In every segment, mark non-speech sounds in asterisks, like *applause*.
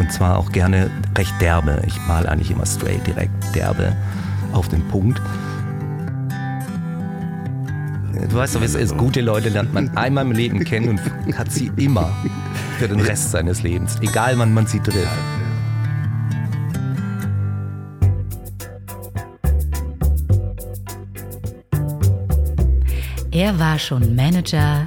Und zwar auch gerne recht derbe. Ich male eigentlich immer straight, direkt derbe auf den Punkt. Du weißt doch, wie es ist. Gute Leute lernt man einmal im Leben kennen und hat sie immer für den Rest seines Lebens. Egal wann man sie trifft. Er war schon Manager,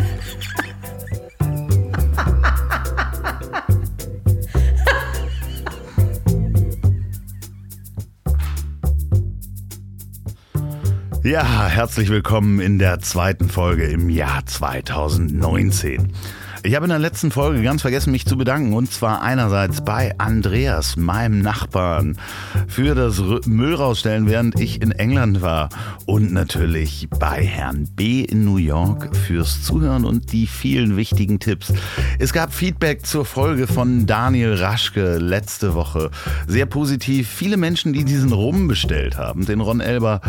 Ja, herzlich willkommen in der zweiten Folge im Jahr 2019. Ich habe in der letzten Folge ganz vergessen, mich zu bedanken. Und zwar einerseits bei Andreas, meinem Nachbarn, für das Müll rausstellen, während ich in England war. Und natürlich bei Herrn B. in New York fürs Zuhören und die vielen wichtigen Tipps. Es gab Feedback zur Folge von Daniel Raschke letzte Woche. Sehr positiv. Viele Menschen, die diesen Rum bestellt haben, den Ron Elber,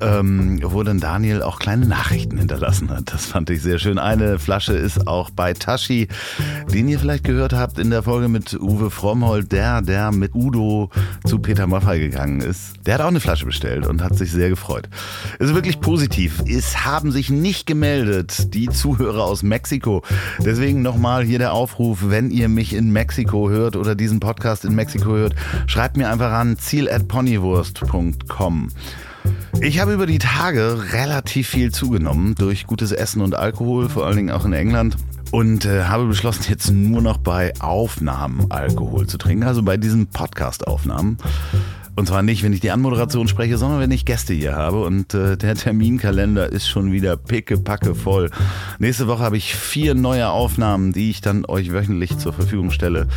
ähm, wo dann Daniel auch kleine Nachrichten hinterlassen hat. Das fand ich sehr schön. Eine Flasche ist auch bei Taschen Hashi, den ihr vielleicht gehört habt in der Folge mit Uwe Frommhold, der, der mit Udo zu Peter Maffay gegangen ist. Der hat auch eine Flasche bestellt und hat sich sehr gefreut. Es ist wirklich positiv. Es haben sich nicht gemeldet die Zuhörer aus Mexiko. Deswegen nochmal hier der Aufruf, wenn ihr mich in Mexiko hört oder diesen Podcast in Mexiko hört, schreibt mir einfach an ziel.ponywurst.com. Ich habe über die Tage relativ viel zugenommen durch gutes Essen und Alkohol, vor allen Dingen auch in England und äh, habe beschlossen, jetzt nur noch bei Aufnahmen Alkohol zu trinken, also bei diesen Podcast-Aufnahmen. Und zwar nicht, wenn ich die Anmoderation spreche, sondern wenn ich Gäste hier habe. Und äh, der Terminkalender ist schon wieder pickepacke voll. Nächste Woche habe ich vier neue Aufnahmen, die ich dann euch wöchentlich zur Verfügung stelle.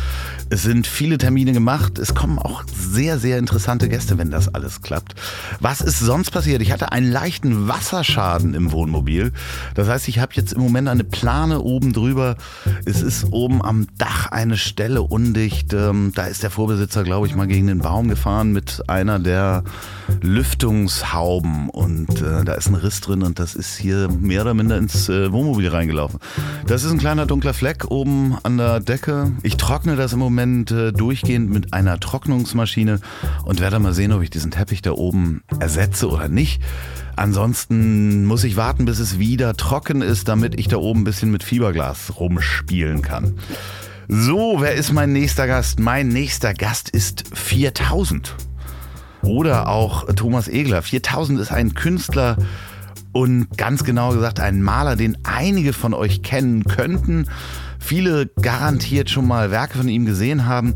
Es sind viele Termine gemacht. Es kommen auch sehr, sehr interessante Gäste, wenn das alles klappt. Was ist sonst passiert? Ich hatte einen leichten Wasserschaden im Wohnmobil. Das heißt, ich habe jetzt im Moment eine Plane oben drüber. Es ist oben am Dach eine Stelle undicht. Ähm, da ist der Vorbesitzer, glaube ich, mal gegen den Baum gefahren mit einer der Lüftungshauben und äh, da ist ein Riss drin und das ist hier mehr oder minder ins äh, Wohnmobil reingelaufen. Das ist ein kleiner dunkler Fleck oben an der Decke. Ich trockne das im Moment äh, durchgehend mit einer Trocknungsmaschine und werde mal sehen, ob ich diesen Teppich da oben ersetze oder nicht. Ansonsten muss ich warten, bis es wieder trocken ist, damit ich da oben ein bisschen mit Fieberglas rumspielen kann. So, wer ist mein nächster Gast? Mein nächster Gast ist 4000. Oder auch Thomas Egler. 4000 ist ein Künstler und ganz genau gesagt ein Maler, den einige von euch kennen könnten. Viele garantiert schon mal Werke von ihm gesehen haben.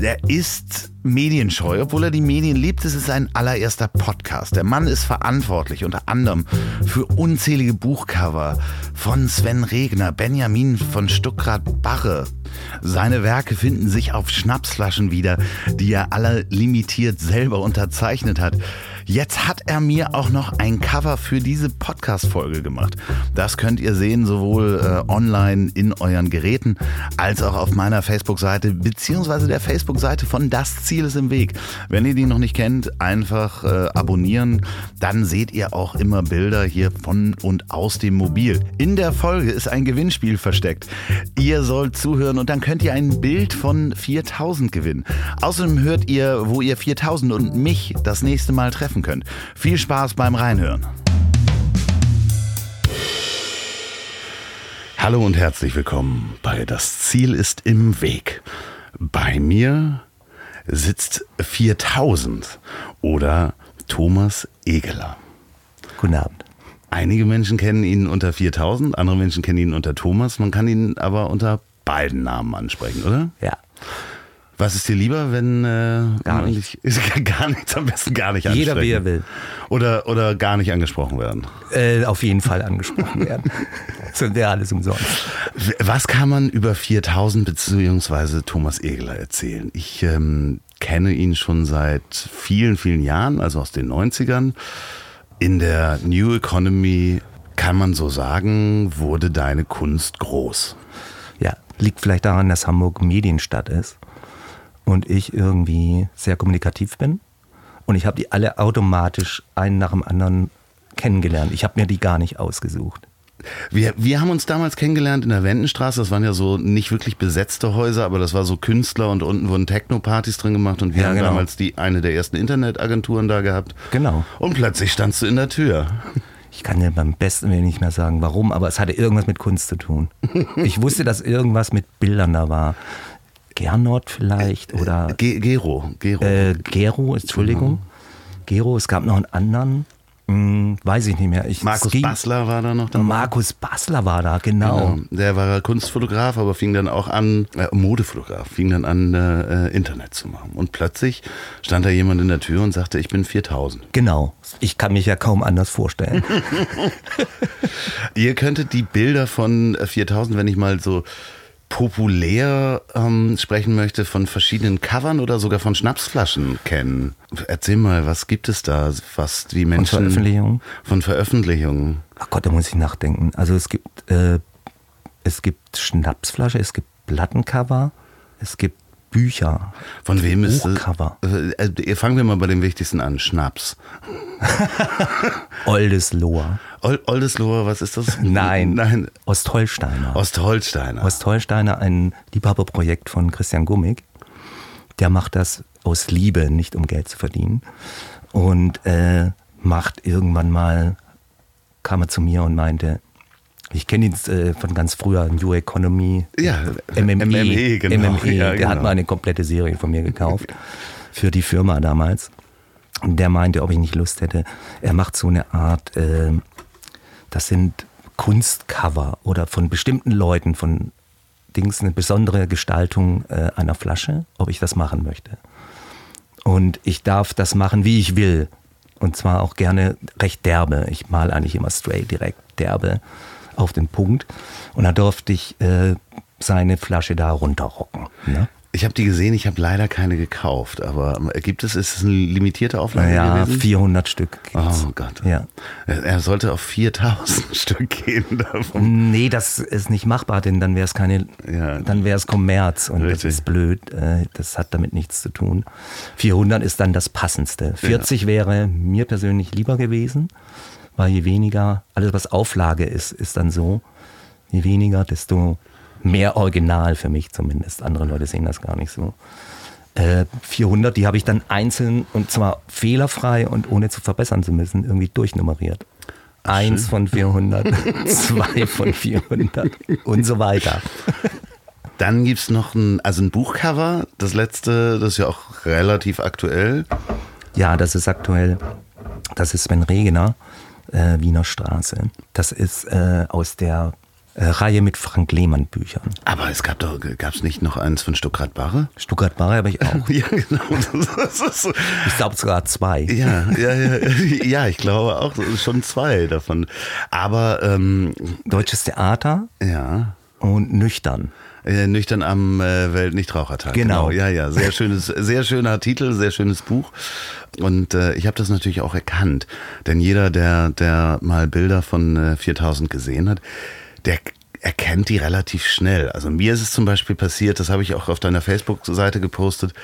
Der ist medienscheu, obwohl er die Medien liebt. Es ist sein allererster Podcast. Der Mann ist verantwortlich unter anderem für unzählige Buchcover von Sven Regner, Benjamin von Stuckrad-Barre. Seine Werke finden sich auf Schnapsflaschen wieder, die er alle limitiert selber unterzeichnet hat. Jetzt hat er mir auch noch ein Cover für diese Podcast-Folge gemacht. Das könnt ihr sehen, sowohl äh, online in euren Geräten als auch auf meiner Facebook-Seite, beziehungsweise der Facebook-Seite von Das Ziel ist im Weg. Wenn ihr die noch nicht kennt, einfach äh, abonnieren. Dann seht ihr auch immer Bilder hier von und aus dem Mobil. In der Folge ist ein Gewinnspiel versteckt. Ihr sollt zuhören und dann könnt ihr ein Bild von 4000 gewinnen. Außerdem hört ihr, wo ihr 4000 und mich das nächste Mal treffen treffen könnt. Viel Spaß beim Reinhören. Hallo und herzlich willkommen bei Das Ziel ist im Weg. Bei mir sitzt 4000 oder Thomas Egeler. Guten Abend. Einige Menschen kennen ihn unter 4000, andere Menschen kennen ihn unter Thomas. Man kann ihn aber unter beiden Namen ansprechen, oder? Ja. Was ist dir lieber, wenn äh, gar, nicht. *laughs* gar nichts, am besten gar nicht Jeder, wie er will. Oder, oder gar nicht angesprochen werden? Äh, auf jeden Fall angesprochen werden. *laughs* Das wäre alles umsonst. Was kann man über 4000 bzw. Thomas Egeler erzählen? Ich ähm, kenne ihn schon seit vielen, vielen Jahren, also aus den 90ern. In der New Economy kann man so sagen, wurde deine Kunst groß. Ja, liegt vielleicht daran, dass Hamburg Medienstadt ist und ich irgendwie sehr kommunikativ bin. Und ich habe die alle automatisch einen nach dem anderen kennengelernt. Ich habe mir die gar nicht ausgesucht. Wir, wir haben uns damals kennengelernt in der Wendenstraße. Das waren ja so nicht wirklich besetzte Häuser, aber das war so Künstler und unten wurden Techno-Partys drin gemacht und wir Ja, haben genau. damals die eine der ersten Internetagenturen da gehabt. Genau. Und plötzlich standst du in der Tür. Ich kann dir beim besten Willen nicht mehr sagen, warum, aber es hatte irgendwas mit Kunst zu tun. Ich wusste, dass irgendwas mit Bildern da war. Gernot vielleicht oder Ge Gero, Gero. äh, Gero, Entschuldigung. Gero, es gab noch einen anderen, hm, weiß ich nicht mehr. Ich, Markus ging- Bassler war da noch dabei. Markus Basler war da, genau. Genau. Der war Kunstfotograf, aber fing dann auch an, äh, Modefotograf, fing dann an, äh, Internet zu machen. Und plötzlich stand da jemand in der Tür und sagte, ich bin 4000. Genau. Ich kann mich ja kaum anders vorstellen. *laughs* Ihr könntet die Bilder von äh, 4000, wenn ich mal so populär ähm, sprechen möchte, von verschiedenen Covern oder sogar von Schnapsflaschen kennen. Erzähl mal, was gibt es da, was die Menschen... Veröffentlichungen? Von Veröffentlichungen. Ach Gott, da muss ich nachdenken. Also es gibt, äh, es gibt Schnapsflasche, es gibt Plattencover, es gibt Bücher. Von wem ist es? Buchcover. Äh, äh, fangen wir mal bei dem Wichtigsten an, Schnaps. *laughs* Oldesloher. Ol Oldesloher, was ist das? Nein. Nein, Ostholsteiner. Ostholsteiner. Ostholsteiner, ein Liebhaberprojekt von Christian Gummig. Der macht das aus Liebe, nicht um Geld zu verdienen. Und äh, macht irgendwann mal, kam er zu mir und meinte, ich kenne ihn äh, von ganz früher, New Economy, Ja, MME, MME, genau. MME. Ja, Der genau. hat mal eine komplette Serie von mir gekauft *laughs* für die Firma damals. Und der meinte, ob ich nicht Lust hätte. Er macht so eine Art, äh, das sind Kunstcover oder von bestimmten Leuten, von Dings, eine besondere Gestaltung äh, einer Flasche, ob ich das machen möchte. Und ich darf das machen, wie ich will. Und zwar auch gerne recht derbe. Ich mal eigentlich immer straight, direkt derbe auf den Punkt. Und da durfte ich äh, seine Flasche da runterrocken. Ne? Ich habe die gesehen, ich habe leider keine gekauft, aber ähm, gibt es, ist es eine limitierte Auflage Naja, gewesen? 400 Stück. gibt's. Oh Gott. Ja. Er sollte auf 4000 *laughs* Stück gehen davon. Nee, das ist nicht machbar, denn dann wäre es keine, Ja. dann wäre es Kommerz und Richtig. das ist blöd. äh, Das hat damit nichts zu tun. 400 ist dann das Passendste. 40 wäre mir persönlich lieber gewesen, weil je weniger, alles was Auflage ist, ist dann so, je weniger, desto mehr Original für mich zumindest. Andere Leute sehen das gar nicht so. Äh, 400, die habe ich dann einzeln und zwar fehlerfrei und ohne zu verbessern zu müssen, irgendwie durchnummeriert. Eins von 400, *laughs* zwei von 400 und so weiter. Dann gibt's noch ein, also ein Buchcover, das letzte, das ist ja auch relativ aktuell. Ja, das ist aktuell. Das ist Sven Regener, äh, Wiener Straße. Das ist äh, aus der äh, Reihe mit Frank Lehmann Büchern. Aber es gab doch, gab's nicht noch eins von Stuttgart Barre? Stuttgart Barre habe ich auch. *laughs* Ja, genau. So. Ich glaube sogar zwei. Ja, ja, ja, *laughs* ja, ich glaube auch schon zwei davon. Aber ähm, Deutsches Theater ja, und Nüchtern. Äh, nüchtern am äh, Weltnichtrauchertag. Genau. Ja, ja, sehr schönes, *laughs* sehr schöner Titel, sehr schönes Buch. Und äh, ich habe das natürlich auch erkannt, denn jeder, der, der mal Bilder von äh, 4000 gesehen hat, der erkennt die relativ schnell. Also mir ist es zum Beispiel passiert, das habe ich auch auf deiner Facebook-Seite gepostet,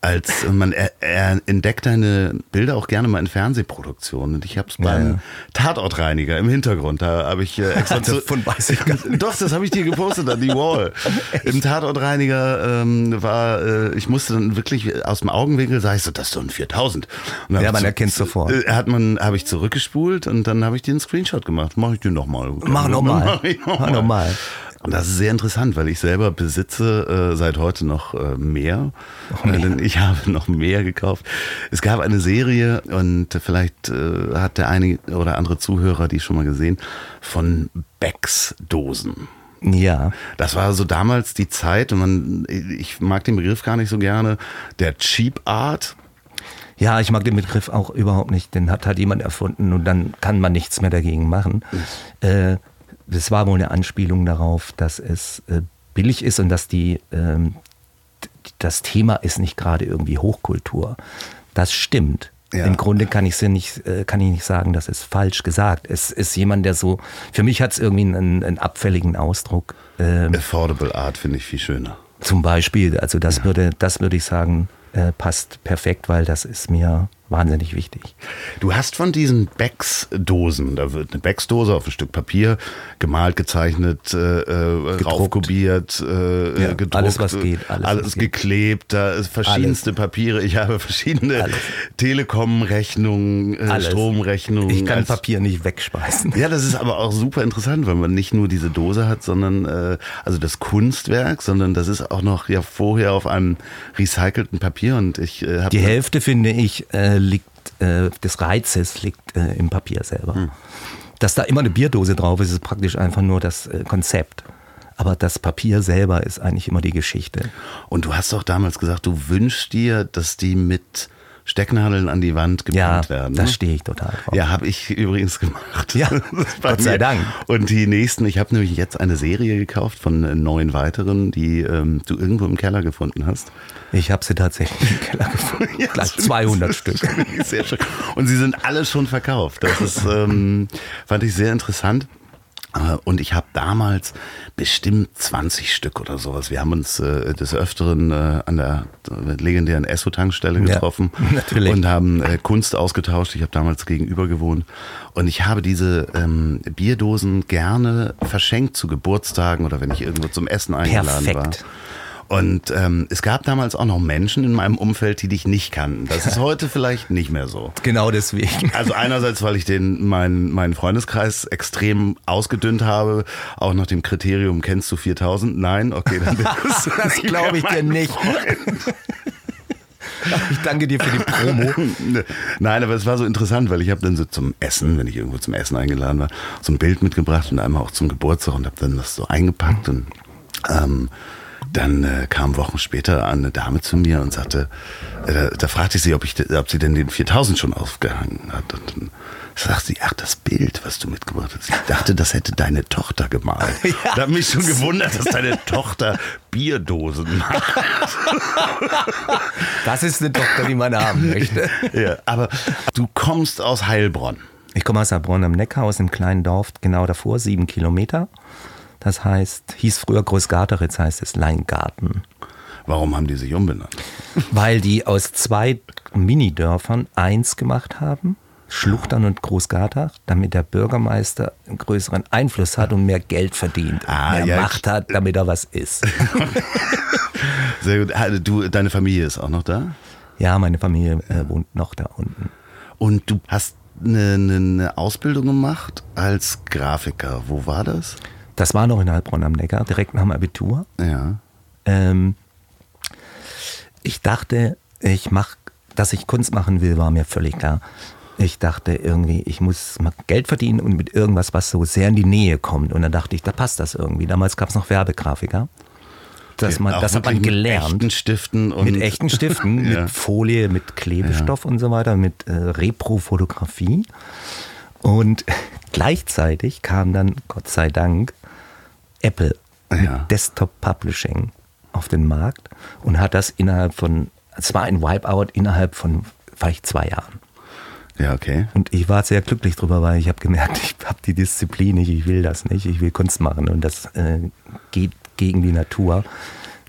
als man er, er entdeckt deine Bilder auch gerne mal in Fernsehproduktionen. Und ich habe es beim ja. Tatortreiniger im Hintergrund. Da habe ich äh, extra zu, Davon weiß ich gar nicht. *laughs* Doch, das habe ich dir gepostet an die Wall. *laughs* Im Tatortreiniger ähm, war, äh, ich musste dann wirklich aus dem Augenwinkel, sag ich so, das ist so ein 4000. Und dann Ja, man ich erkennt's sofort. Äh, hat man, habe ich zurückgespult und dann habe ich dir einen Screenshot gemacht. Mach ich dir nochmal. Mach nochmal. *laughs* Mach ich noch nochmal. Und das ist sehr interessant, weil ich selber besitze äh, seit heute noch äh, mehr. Äh, denn ich habe noch mehr gekauft. Es gab eine Serie und vielleicht äh, hat der eine oder andere Zuhörer die schon mal gesehen von Becks Dosen. Ja. Das war so damals die Zeit und man, ich mag den Begriff gar nicht so gerne, der Cheap Art. Ja, ich mag den Begriff auch überhaupt nicht. Den hat halt jemand erfunden und dann kann man nichts mehr dagegen machen. Äh, das war wohl eine Anspielung darauf, dass es äh, billig ist und dass die, ähm, das Thema ist nicht gerade irgendwie Hochkultur. Das stimmt. Ja. Im Grunde kann ich, nicht, äh, kann ich nicht sagen, das ist falsch gesagt. Es ist jemand, der so, für mich hat es irgendwie einen, einen, abfälligen Ausdruck. Ähm, Affordable Art finde ich viel schöner. Zum Beispiel, also das ja. würde, das würde ich sagen, äh, passt perfekt, weil das ist mir wahnsinnig wichtig. Du hast von diesen Becks-Dosen, da wird eine Becks-Dose auf ein Stück Papier gemalt, gezeichnet, äh, äh raufkopiert, äh, ja, gedruckt, alles was geht, alles, alles geklebt, da ist verschiedenste alles. Papiere. Ich habe verschiedene Telekom-Rechnungen, äh, Stromrechnungen. Ich kann als, Papier nicht wegspeisen. Ja, das ist aber auch super interessant, weil man nicht nur diese Dose hat, sondern äh, also das Kunstwerk, sondern das ist auch noch ja vorher auf einem recycelten Papier und ich äh, habe die Hälfte finde ich äh, liegt, äh, des Reizes liegt äh, im Papier selber. Hm. Dass da immer eine Bierdose drauf ist, ist praktisch einfach nur das äh, Konzept. Aber das Papier selber ist eigentlich immer die Geschichte. Und du hast doch damals gesagt, du wünschst dir, dass die mit Stecknadeln an die Wand gebrannt ja, werden. Ne? Da stehe ich total drauf. Ja, habe ich übrigens gemacht. Ja, *laughs* Gott sei Dank. Und die nächsten, ich habe nämlich jetzt eine Serie gekauft von äh, neun weiteren, die ähm, du irgendwo im Keller gefunden hast. Ich habe sie tatsächlich im Keller gefunden. *laughs* ja, Gleich 200 *laughs* Stück. Sehr schön. Und sie sind alle schon verkauft. Das ist, ähm, fand ich sehr interessant. Äh, und ich habe damals bestimmt 20 Stück oder sowas. Wir haben uns äh, des Öfteren äh, an der legendären Esso-Tankstelle getroffen *laughs* ja, und haben äh, Kunst ausgetauscht. Ich habe damals gegenüber gewohnt. Und ich habe diese ähm, Bierdosen gerne verschenkt zu Geburtstagen oder wenn ich irgendwo zum Essen eingeladen Perfekt. war. Und ähm, es gab damals auch noch Menschen in meinem Umfeld, die dich nicht kannten. Das ist *laughs* heute vielleicht nicht mehr so. Genau deswegen. Also einerseits, weil ich den meinen meinen Freundeskreis extrem ausgedünnt habe, auch nach dem Kriterium kennst du 4000? Nein, okay, dann bist du *laughs* das glaube ich dir nicht. *laughs* Ich danke dir für die Promo. Nein, aber es war so interessant, weil ich habe dann so zum Essen, wenn ich irgendwo zum Essen eingeladen war, so ein Bild mitgebracht und einmal auch zum Geburtstag und habe dann das so eingepackt und ähm, dann äh, kam Wochen später eine Dame zu mir und sagte, äh, da, da, fragte ich sie, ob, ich, ob sie denn den 4000 schon aufgehangen hat. Und dann sagt sie, ach, das Bild, was du mitgebracht hast. Ich dachte, das hätte deine Tochter gemalt. *laughs* Ja. Da hat mich schon gewundert, dass deine Tochter Bierdosen macht. *laughs* Das ist eine Tochter, die man haben möchte. *laughs* Ja, aber du kommst aus Heilbronn. Ich komme aus Heilbronn am Neckar, aus einem kleinen Dorf genau davor, sieben Kilometer. Das heißt, hieß früher Großgarteritz, heißt es Leingarten. Warum haben die sich umbenannt? Weil die aus zwei Minidörfern eins gemacht haben, Schluchtern und Großgartach, damit der Bürgermeister einen größeren Einfluss hat und mehr Geld verdient, ah, mehr ja, Macht hat, damit er was ist. *laughs* Sehr gut. Du, deine Familie ist auch noch da? Ja, meine Familie äh, wohnt noch da unten. Und du hast eine, eine Ausbildung gemacht als Grafiker. Wo war das? Das war noch in Heilbronn am Neckar, direkt nach dem Abitur. Ja. Ähm, ich dachte, ich mach, dass ich Kunst machen will, war mir völlig klar. Ich dachte irgendwie, ich muss mal Geld verdienen und mit irgendwas, was so sehr in die Nähe kommt. Und dann dachte ich, da passt das irgendwie. Damals gab es noch Werbegrafiker. Das, man, das hat man gelernt. Mit echten Stiften. Und mit echten Stiften, *laughs* ja. mit Folie, mit Klebestoff ja. und so weiter, mit äh, Repro-Fotografie. Und *laughs* gleichzeitig kam dann, Gott sei Dank, Apple ja. Desktop Publishing auf den Markt und hat das innerhalb von, es war ein Wipeout innerhalb von vielleicht zwei Jahren. Ja, okay. Und ich war sehr glücklich drüber, weil ich habe gemerkt, ich habe die Disziplin nicht, ich will das nicht, ich will Kunst machen und das äh, geht gegen die Natur,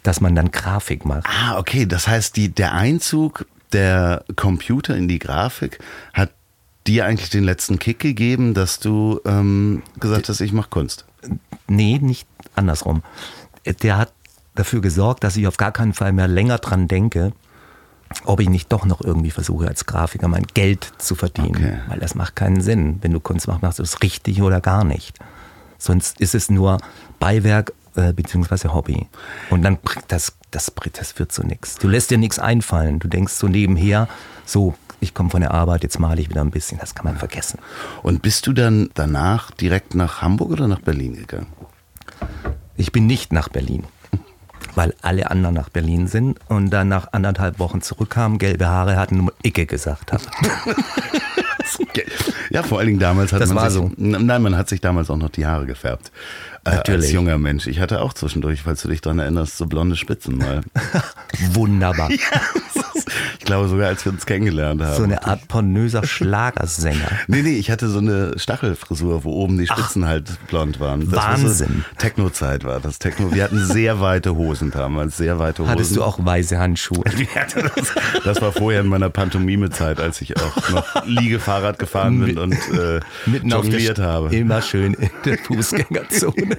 dass man dann Grafik macht. Ah, okay, das heißt, die, der Einzug der Computer in die Grafik hat dir eigentlich den letzten Kick gegeben, dass du ähm, gesagt hast, ich mache Kunst? Nee, nicht andersrum. Der hat dafür gesorgt, dass ich auf gar keinen Fall mehr länger dran denke, ob ich nicht doch noch irgendwie versuche, als Grafiker mein Geld zu verdienen. Okay. Weil das macht keinen Sinn. Wenn du Kunst machst, machst du es richtig oder gar nicht. Sonst ist es nur Beiwerk äh, bzw. Hobby. Und dann das, das, das führt zu nichts. Du lässt dir nichts einfallen. Du denkst so nebenher, so, ich komme von der Arbeit, jetzt male ich wieder ein bisschen. Das kann man vergessen. Und bist du dann danach direkt nach Hamburg oder nach Berlin gegangen? Ich bin nicht nach Berlin, weil alle anderen nach Berlin sind und dann nach anderthalb Wochen zurückkamen, gelbe Haare hatten, nur Icke gesagt habe. *laughs* ja, vor allen Dingen damals hat das man war sich, so. Nein, man hat sich damals auch noch die Haare gefärbt. Äh, als Natürlich. junger Mensch. Ich hatte auch zwischendurch, falls du dich daran erinnerst, so blonde Spitzen mal. *laughs* Wunderbar. ich glaube sogar, als wir uns kennengelernt haben. So eine Art pornöser Schlagersänger. *laughs* Nee, nee, ich hatte so eine Stachelfrisur, wo oben die Spitzen halt blond waren. Das Wahnsinn. War so Techno-Zeit war das. Techno. Wir hatten sehr weite Hosen damals, sehr weite Hosen. Hattest du auch weiße Handschuhe? *laughs* Das, das war vorher in meiner Pantomime-Zeit, als ich auch noch Liegefahrrad gefahren bin und äh, Mitten jongliert habe. Immer schön in der Fußgängerzone.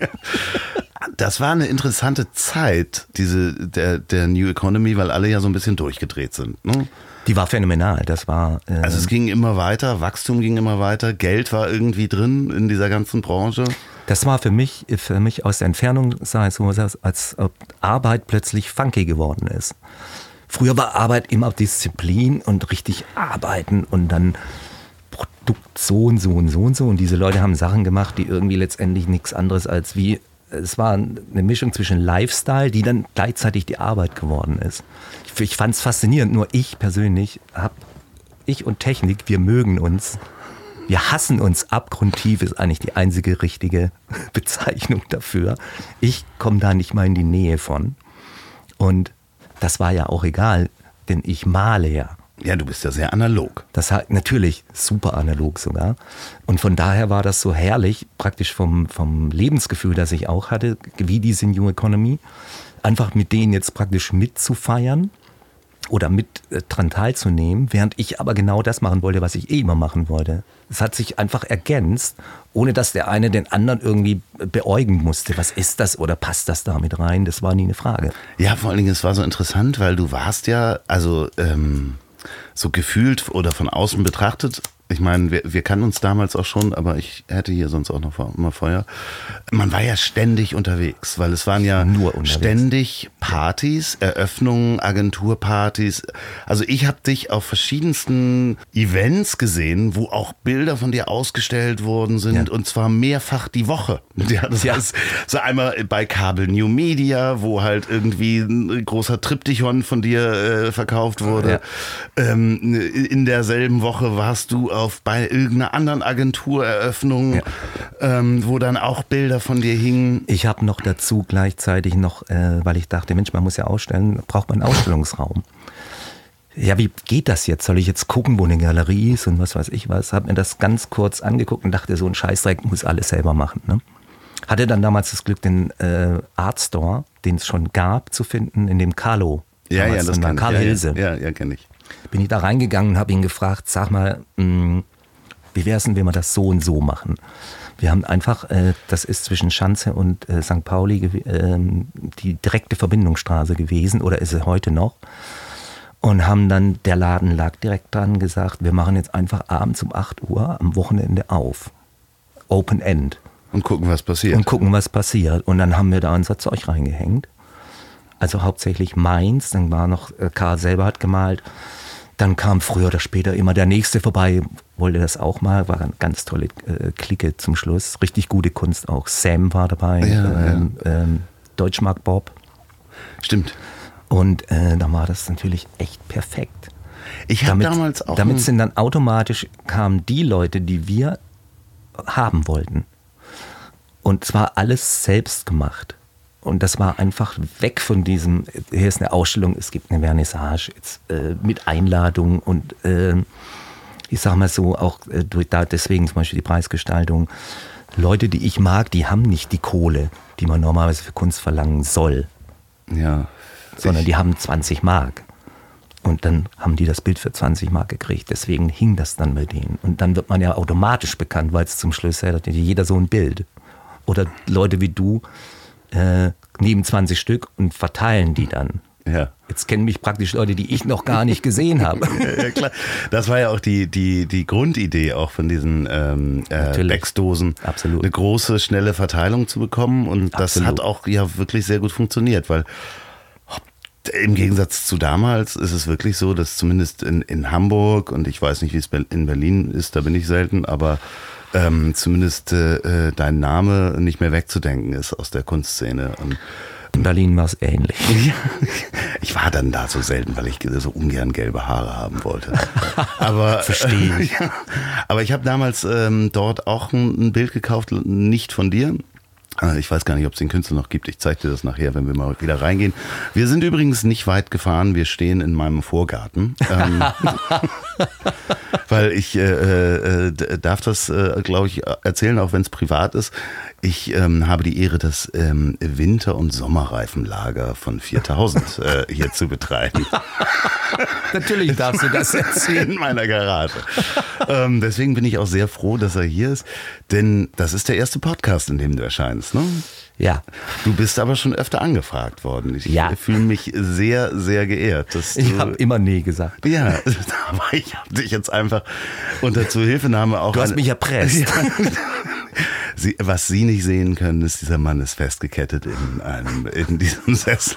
Das war eine interessante Zeit, diese der, der New Economy, weil alle ja so ein bisschen durchgedreht sind. Ne? Die war phänomenal. Das war. Äh, Also es ging immer weiter, Wachstum ging immer weiter, Geld war irgendwie drin in dieser ganzen Branche. Das war für mich, für mich aus der Entfernung sah es als ob Arbeit plötzlich funky geworden ist. Früher war Arbeit immer Disziplin und richtig arbeiten und dann Produkt so und so und so und so. Und diese Leute haben Sachen gemacht, die irgendwie letztendlich nichts anderes als wie, es war eine Mischung zwischen Lifestyle, die dann gleichzeitig die Arbeit geworden ist. Ich, ich fand es faszinierend, nur ich persönlich habe, ich und Technik, wir mögen uns. Wir hassen uns abgrundtief, ist eigentlich die einzige richtige *laughs* Bezeichnung dafür. Ich komme da nicht mal in die Nähe von. Und das war ja auch egal, denn ich male ja. Ja, du bist ja sehr analog. Das hat natürlich super analog sogar. Und von daher war das so herrlich, praktisch vom, vom Lebensgefühl, das ich auch hatte, wie diese New Economy, einfach mit denen jetzt praktisch mitzufeiern oder mit äh, dran teilzunehmen, während ich aber genau das machen wollte, was ich eh immer machen wollte. Es hat sich einfach ergänzt, ohne dass der eine den anderen irgendwie beäugen musste. Was ist das oder passt das damit rein? Das war nie eine Frage. Ja, vor allen Dingen, es war so interessant, weil du warst ja, also ähm, so gefühlt oder von außen betrachtet, ich meine, wir, wir kannten uns damals auch schon, aber ich hätte hier sonst auch noch mal Feuer. Man war ja ständig unterwegs, weil es waren ja Nur unterwegs. ständig Partys, Eröffnungen, Agenturpartys. Also ich habe dich auf verschiedensten Events gesehen, wo auch Bilder von dir ausgestellt worden sind Ja. und zwar mehrfach die Woche. *laughs* Ja, das Ja. ist so einmal bei Kabel New Media, wo halt irgendwie ein großer Triptychon von dir äh, verkauft wurde. Ähm, in derselben Woche warst du auf bei irgendeiner anderen Agentureröffnung, Ja. ähm, wo dann auch Bilder von dir hingen. Ich habe noch dazu gleichzeitig noch, äh, weil ich dachte, Mensch, man muss ja ausstellen, braucht man einen Ausstellungsraum. Ja, wie geht das jetzt? Soll ich jetzt gucken, wo eine Galerie ist und was weiß ich was? Hab mir das ganz kurz angeguckt und dachte, so ein Scheißdreck muss alles selber machen. Ne? Hatte dann damals das Glück, den äh, Art Store, den es schon gab, zu finden, in dem Carlo. Ja, ja, Damals das kann ich. Ja, Hilse Ja, ja, ja kenne ich. Bin ich da reingegangen und habe ihn gefragt, sag mal, mh, wie wäre es denn, wenn wir das so und so machen? Wir haben einfach, äh, das ist zwischen Schanze und äh, St. Pauli ähm, die direkte Verbindungsstraße gewesen oder ist es heute noch? Und haben dann, der Laden lag direkt dran, gesagt, wir machen jetzt einfach abends um 8 Uhr am Wochenende auf. Open End Und gucken, was passiert. und gucken, was passiert. Und dann haben wir da unser Zeug reingehängt. Also hauptsächlich meins, dann war noch, äh, Karl selber hat gemalt. Dann kam früher oder später immer der nächste vorbei, wollte das auch mal, war eine ganz tolle äh, Clique zum Schluss. Richtig gute Kunst auch. Sam war dabei, Ja, ähm, Ähm, Deutschmark Bob. Stimmt. Und äh, dann war das natürlich echt perfekt. Ich habe damals auch. damit sind dann automatisch kamen die Leute, die wir haben wollten. Und zwar alles selbst gemacht. Und das war einfach weg von diesem, hier ist eine Ausstellung, es gibt eine Vernissage jetzt, äh, mit Einladung und äh, ich sag mal so, auch äh, durch, da deswegen zum Beispiel die Preisgestaltung. Leute, die ich mag, die haben nicht die Kohle, die man normalerweise für Kunst verlangen soll ja. sondern die haben 20 Mark. Und dann haben die das Bild für 20 Mark gekriegt. Deswegen hing das dann bei denen. Und dann wird man ja automatisch bekannt, weil es zum Schluss hat jeder so ein Bild. Oder Leute wie du äh, nehmen 20 Stück und verteilen die dann. Ja. Jetzt kennen mich praktisch Leute, die ich noch gar nicht gesehen habe. *laughs* ja, klar. Das war ja auch die, die, die Grundidee auch von diesen ähm, äh. Backsdosen. Absolut. Eine große, schnelle Verteilung zu bekommen. Und das Absolut. hat auch ja wirklich sehr gut funktioniert, weil im Gegensatz zu damals ist es wirklich so, dass zumindest in, in Hamburg und ich weiß nicht, wie es in Berlin ist, da bin ich selten, aber ähm, zumindest äh, äh, dein Name nicht mehr wegzudenken ist aus der Kunstszene. Und In Berlin war es ähnlich. *laughs* ja, ich war dann da so selten, weil ich so ungern gelbe Haare haben wollte. *laughs* Aber Verstehe ich. *laughs* ja, aber ich habe damals ähm, dort auch ein, ein Bild gekauft, nicht von dir, Äh, Ich weiß gar nicht, ob es den Künstler noch gibt. Ich zeige dir das nachher, wenn wir mal wieder reingehen. Wir sind übrigens nicht weit gefahren. Wir stehen in meinem Vorgarten. Ähm, *laughs* weil ich äh, äh, darf das, äh, glaube ich, erzählen, auch wenn es privat ist. Ich ähm, habe die Ehre, das ähm, Winter- und Sommerreifenlager von 4000 *laughs* äh, hier zu betreiben. *laughs* Natürlich darfst du das erzählen. in meiner Garage. ähm, deswegen bin ich auch sehr froh, dass er hier ist, denn das ist der erste Podcast, in dem du erscheinst. Ne? Ja, Du bist aber schon öfter angefragt worden. Ich Ja. fühle mich sehr, sehr geehrt. Dass ich du, habe immer nee gesagt. ja, *laughs* aber ich habe dich jetzt einfach unter Zuhilfenahme auch. Du hast mich erpresst. Sie, was Sie nicht sehen können, ist, dieser Mann ist festgekettet in, einem, in diesem Sessel.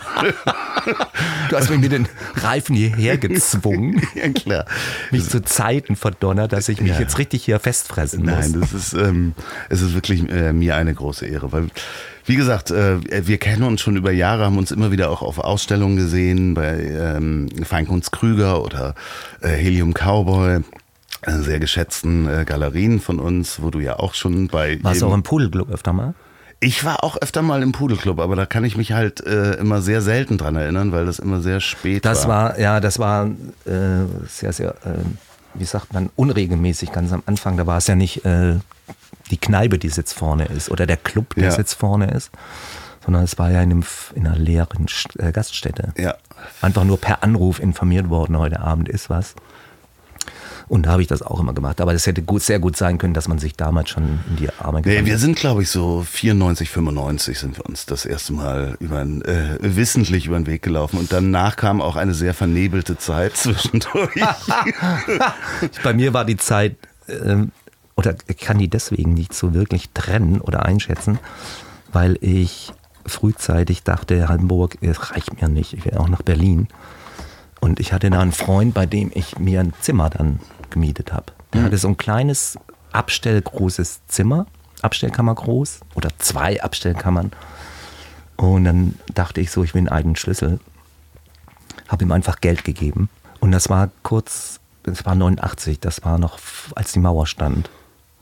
Du hast mich mit den Reifen hierher *laughs* gezwungen, ja, klar. mich zu Zeiten verdonnert, dass ich mich Ja. jetzt richtig hier festfressen muss. Nein, das ist, ähm, es ist wirklich äh, mir eine große Ehre, weil, wie gesagt, äh, wir kennen uns schon über Jahre, haben uns immer wieder auch auf Ausstellungen gesehen, bei ähm, Feinkunst Krüger oder äh, Helium Cowboy, sehr geschätzten äh, Galerien von uns, wo du ja auch schon bei. Warst du auch im Pudelclub öfter mal? ich war auch öfter mal im Pudelclub, aber da kann ich mich halt äh, immer sehr selten dran erinnern, weil das immer sehr spät Das war. war, ja, das war äh, sehr, sehr, äh, wie sagt man, unregelmäßig ganz am Anfang. Da war es ja nicht äh, die Kneipe, die jetzt vorne ist oder der Club, der Ja. jetzt vorne ist, sondern es war ja in, einem, in einer leeren St äh, Gaststätte. Ja. Einfach nur per Anruf informiert worden, heute Abend ist was. Und da habe ich das auch immer gemacht. Aber das hätte gut, sehr gut sein können, dass man sich damals schon in die Arme Nee, genommen wir hat. sind, glaube ich, so 94, 95 sind wir uns das erste Mal über, äh, wissentlich über den Weg gelaufen. Und danach kam auch eine sehr vernebelte Zeit zwischendurch. *laughs* *laughs* Bei mir war die Zeit, ähm, oder ich kann die deswegen nicht so wirklich trennen oder einschätzen, weil ich frühzeitig dachte, Hamburg es reicht mir nicht, ich will auch nach Berlin. Und ich hatte da einen Freund, bei dem ich mir ein Zimmer dann gemietet habe. Der hatte so ein kleines, abstellgroßes Zimmer, Abstellkammer groß oder zwei Abstellkammern. Und dann dachte ich so, ich will einen eigenen Schlüssel. Habe ihm einfach Geld gegeben. Und das war kurz, das war 89, das war noch, als die Mauer stand.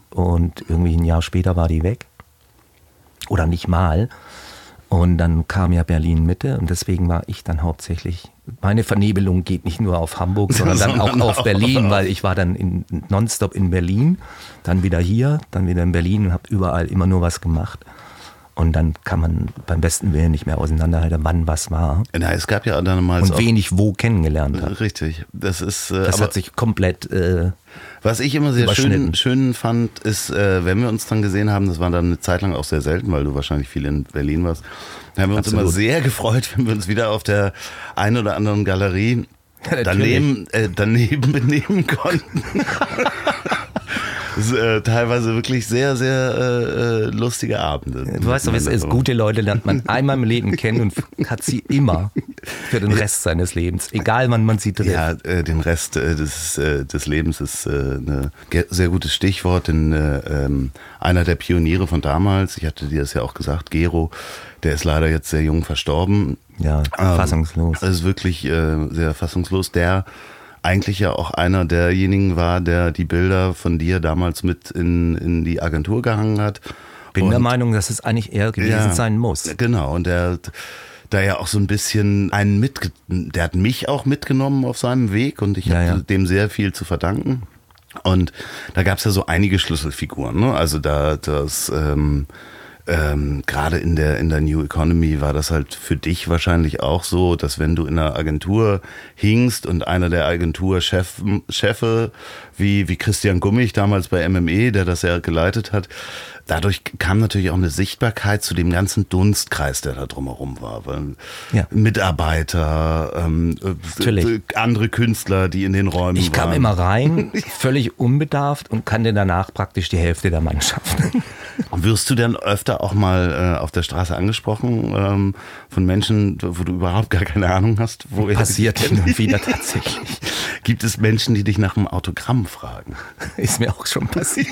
Und irgendwie ein Jahr später war die weg. Oder nicht mal. Und dann kam ja Berlin Mitte und deswegen war ich dann hauptsächlich, meine Vernebelung geht nicht nur auf Hamburg, sondern dann auch auf Berlin, weil ich war dann in, nonstop in Berlin, dann wieder hier, dann wieder in Berlin und habe überall immer nur was gemacht. Und dann kann man beim besten Willen nicht mehr auseinanderhalten, wann was war Na, es gab ja damals und auch. wen ich wo kennengelernt habe. Richtig. Das ist. Äh, Das hat sich komplett äh, was ich immer sehr schön, schön fand, ist, äh, wenn wir uns dann gesehen haben, das war dann eine Zeit lang auch sehr selten, weil du wahrscheinlich viel in Berlin warst, da haben wir uns Absolut. immer sehr gefreut, wenn wir uns wieder auf der einen oder anderen Galerie *laughs* Ja, daneben, äh, daneben benehmen konnten. *laughs* Ist, äh, teilweise wirklich sehr, sehr äh, äh, lustige Abende. Du weißt doch, wie es ist. Gute Leute lernt man einmal im Leben kennen und hat sie immer für den Rest seines Lebens. Egal wann man sie trifft. Ja, äh, den Rest äh, des, äh, des Lebens ist äh, ein sehr gutes Stichwort, denn äh, ähm, einer der Pioniere von damals, ich hatte dir das ja auch gesagt, Gero, der ist leider jetzt sehr jung verstorben. Ja, Ähm, fassungslos. Das ist wirklich äh, sehr fassungslos. Der eigentlich ja auch einer derjenigen war, der die Bilder von dir damals mit in, in die Agentur gehangen hat. Bin Und- der Meinung, dass es eigentlich er gewesen Ja. sein muss. Genau, und der hat da ja auch so ein bisschen einen mitge der hat mich auch mitgenommen auf seinem Weg und ich Ja, habe ja. dem sehr viel zu verdanken. Und da gab es ja so einige Schlüsselfiguren. Ne? Also da das ähm, ähm, gerade in der in der New Economy war das halt für dich wahrscheinlich auch so, dass wenn du in einer Agentur hingst und einer der Agenturchefe Chefe, wie wie Christian Gummich damals bei MME, der das ja geleitet hat, dadurch kam natürlich auch eine Sichtbarkeit zu dem ganzen Dunstkreis, der da drumherum war. Weil Ja. Mitarbeiter, ähm, äh, äh, andere Künstler, die in den Räumen Ich kam waren. immer rein, *laughs* *laughs* völlig unbedarft und kannte danach praktisch die Hälfte der Mannschaft. *laughs* Wirst du denn öfter auch mal äh, auf der Straße angesprochen ähm, von Menschen, wo du überhaupt gar keine Ahnung hast? Woher Passiert hin und wieder tatsächlich. Gibt es Menschen, die dich nach einem Autogramm fragen? Ist mir auch schon passiert.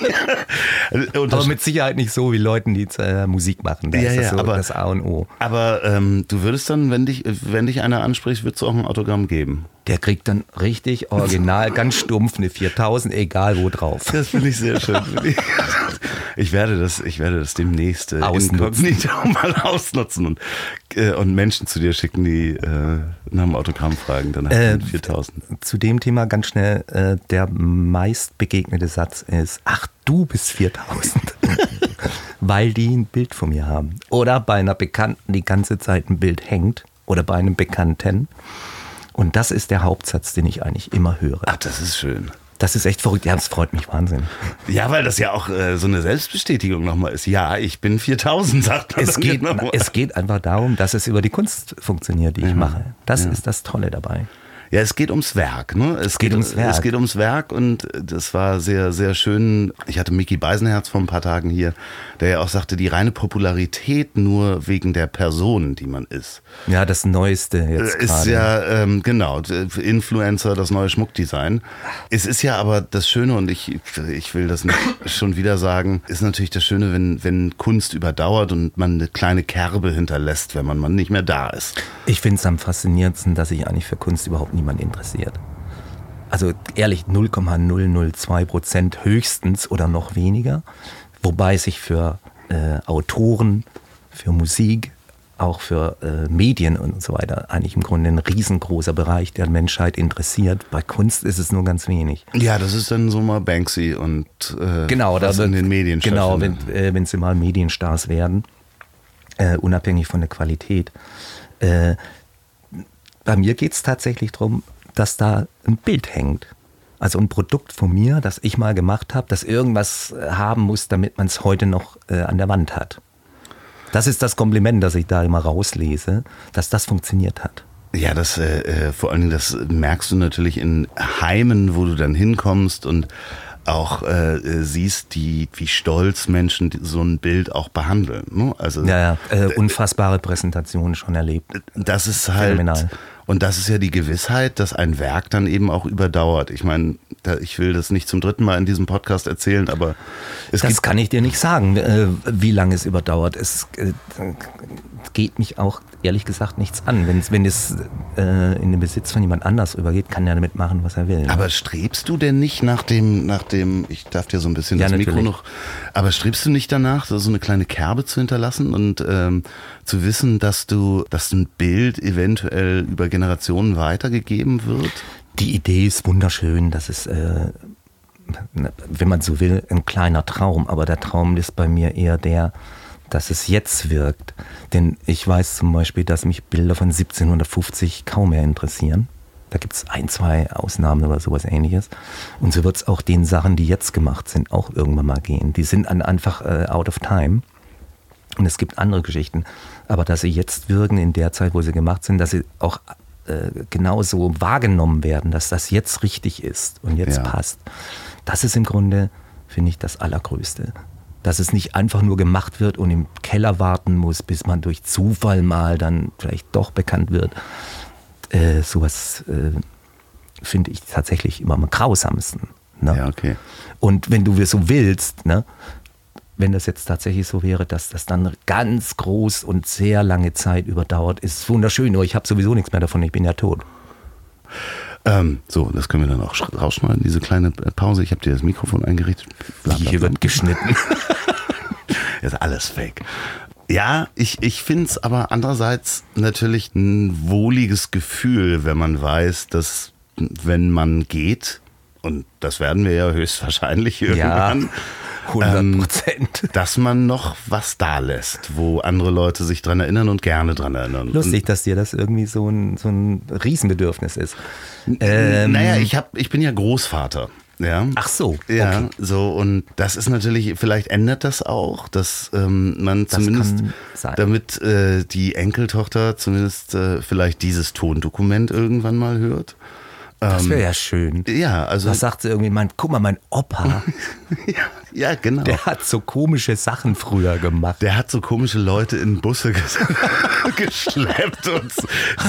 Und Aber mit Sicherheit nicht so wie Leuten, die äh, Musik machen. Da Ja, ist das ja, so aber- das A und O. aber ähm, du würdest dann, wenn dich, wenn dich einer anspricht, würdest du auch ein Autogramm geben? Der kriegt dann richtig original, ganz stumpf eine 4000, egal wo drauf. Das finde ich sehr schön. Ich werde das, ich werde das demnächst äh, Ausnutzen. inkognito mal ausnutzen und, äh, und Menschen zu dir schicken, die äh, nach dem Autogramm fragen. Dann äh, 4000. Zu dem Thema ganz schnell, äh, der meist begegnete Satz ist, ach, du bist 4000. Weil die ein Bild von mir haben. Oder bei einer Bekannten die ganze Zeit ein Bild hängt. Oder bei einem Bekannten. Und das ist der Hauptsatz, den ich eigentlich immer höre. Ach, das ist schön. Das ist echt verrückt. Ja, das freut mich wahnsinnig. Ja, weil das ja auch äh, so eine Selbstbestätigung nochmal ist. Ja, ich bin 4000, sagt man. Es geht, es geht einfach darum, dass es über die Kunst funktioniert, die ich mache. Das ist das Tolle dabei. Ja, es geht ums Werk, ne? Es, geht ums Werk. Es geht ums Werk und das war sehr, sehr schön. Ich hatte Mickey Beisenherz vor ein paar Tagen hier, der ja auch sagte, die reine Popularität nur wegen der Person, die man ist. Ja, das Neueste jetzt Ist gerade. ja, ähm, genau, Influencer, das neue Schmuckdesign. Es ist ja aber das Schöne, und ich, ich will das nicht *laughs* schon wieder sagen, ist natürlich das Schöne, wenn, wenn Kunst überdauert und man eine kleine Kerbe hinterlässt, wenn man, man nicht mehr da ist. Ich finde es am faszinierendsten, dass sich eigentlich für Kunst überhaupt niemand interessiert. Also ehrlich, 0,002 Prozent höchstens oder noch weniger. Wobei sich für äh, Autoren, für Musik, auch für äh, Medien und so weiter eigentlich im Grunde ein riesengroßer Bereich der Menschheit interessiert. Bei Kunst ist es nur ganz wenig. Ja, das ist dann so mal Banksy und äh, Genau, was in den Medien Genau, wenn, äh, wenn sie mal Medienstars werden, äh, unabhängig von der Qualität. Bei mir geht es tatsächlich darum, dass da ein Bild hängt. Also ein Produkt von mir, das ich mal gemacht habe, das irgendwas äh, haben muss, damit man es heute noch äh, an der Wand hat. Das ist das Kompliment, das ich da immer rauslese, dass das funktioniert hat. Ja, das äh, äh, vor allen Dingen, das merkst du natürlich in Heimen, wo du dann hinkommst und auch äh, äh, siehst, die, wie stolz Menschen so ein Bild auch behandeln. Ne? Also Ja, ja, äh, unfassbare Präsentation schon erlebt. das ist halt Phänomenal. Und das ist ja die Gewissheit, dass ein Werk dann eben auch überdauert. Ich meine, da, ich will das nicht zum dritten Mal in diesem Podcast erzählen, aber es Das kann ich dir nicht sagen, äh, wie lange es überdauert. Es äh, geht mich auch ehrlich gesagt nichts an. Wenn's, wenn es äh, in den Besitz von jemand anders übergeht, kann er damit machen, was er will. ne? Aber strebst du denn nicht nach dem, nach dem, ich darf dir so ein bisschen Ja, das Mikro natürlich. noch, aber strebst du nicht danach, so eine kleine Kerbe zu hinterlassen und ähm, zu wissen, dass du, dass ein Bild eventuell über Generationen weitergegeben wird? Die Idee ist wunderschön, das ist, äh, wenn man so will, ein kleiner Traum. Aber der Traum ist bei mir eher der, dass es jetzt wirkt. Denn ich weiß zum Beispiel, dass mich Bilder von 1750 kaum mehr interessieren. Da gibt es ein, zwei Ausnahmen oder sowas ähnliches. Und so wird es auch den Sachen, die jetzt gemacht sind, auch irgendwann mal gehen. Die sind an, einfach äh, out of time. Und es gibt andere Geschichten. Aber dass sie jetzt wirken in der Zeit, wo sie gemacht sind, dass sie auch äh, genauso wahrgenommen werden, dass das jetzt richtig ist und jetzt Ja. passt. Das ist im Grunde, finde ich, das Allergrößte. Dass es nicht einfach nur gemacht wird und im Keller warten muss, bis man durch Zufall mal dann vielleicht doch bekannt wird. Äh, sowas äh, finde ich tatsächlich immer am grausamsten. Ne? Ja, okay. Und wenn du so willst, ne, wenn das jetzt tatsächlich so wäre, dass das dann ganz groß und sehr lange Zeit überdauert, ist es wunderschön. Nur ich habe sowieso nichts mehr davon, ich bin ja tot. Ähm, so, das können wir dann auch sch- rausschneiden, diese kleine äh, Pause. Ich habe dir das Mikrofon eingerichtet. Bla, bla, Hier wird geschnitten. *laughs* *laughs* Ist alles fake. Ja, ich, ich finde es aber andererseits natürlich ein wohliges Gefühl, wenn man weiß, dass wenn man geht, und das werden wir ja höchstwahrscheinlich *laughs* ja, irgendwann, 100 Prozent. dass man noch was da lässt, wo andere Leute sich dran erinnern und gerne dran erinnern. Lustig, dass dir das irgendwie so ein, so ein Riesenbedürfnis ist. Ähm, naja, ich, hab, ich bin ja Großvater. Ja. Ach so, Ja, okay. so und das ist natürlich, vielleicht ändert das auch, dass ähm, man Das zumindest, damit äh, die Enkeltochter zumindest äh, vielleicht dieses Tondokument irgendwann mal hört. Das wäre ja schön. Ja, also Was sagt sie irgendwie, mein, guck mal, mein Opa, *laughs* ja, ja, genau. der hat so komische Sachen früher gemacht. Der hat so komische Leute in Busse ges *laughs* geschleppt und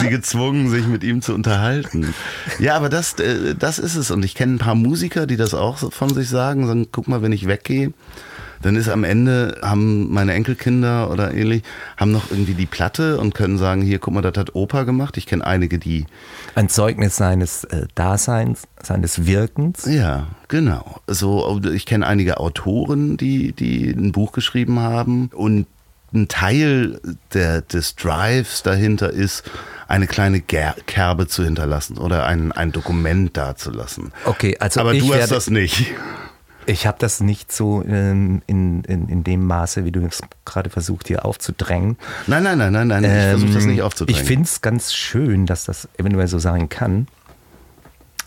sie gezwungen, sich mit ihm zu unterhalten. Ja, aber das, äh, das ist es. Und ich kenne ein paar Musiker, die das auch von sich sagen. Sagen, guck mal, wenn ich weggehe, dann ist am Ende, haben meine Enkelkinder oder ähnlich, haben noch irgendwie die Platte und können sagen, hier, guck mal, das hat Opa gemacht. Ich kenne einige, die... Ein Zeugnis seines äh, Daseins, seines Wirkens. Ja, genau. So, ich kenne einige Autoren, die, die ein Buch geschrieben haben und ein Teil der, des Drives dahinter ist, eine kleine Ger Kerbe zu hinterlassen oder ein, ein Dokument dazulassen. Okay, also Aber ich du hast das nicht. Ich habe das nicht so ähm, in, in, in dem Maße, wie du es gerade versucht hier aufzudrängen. Nein, nein, nein, nein, nein. Ich versuche das Ähm, nicht aufzudrängen. Ich finde es ganz schön, dass das eventuell so sein kann.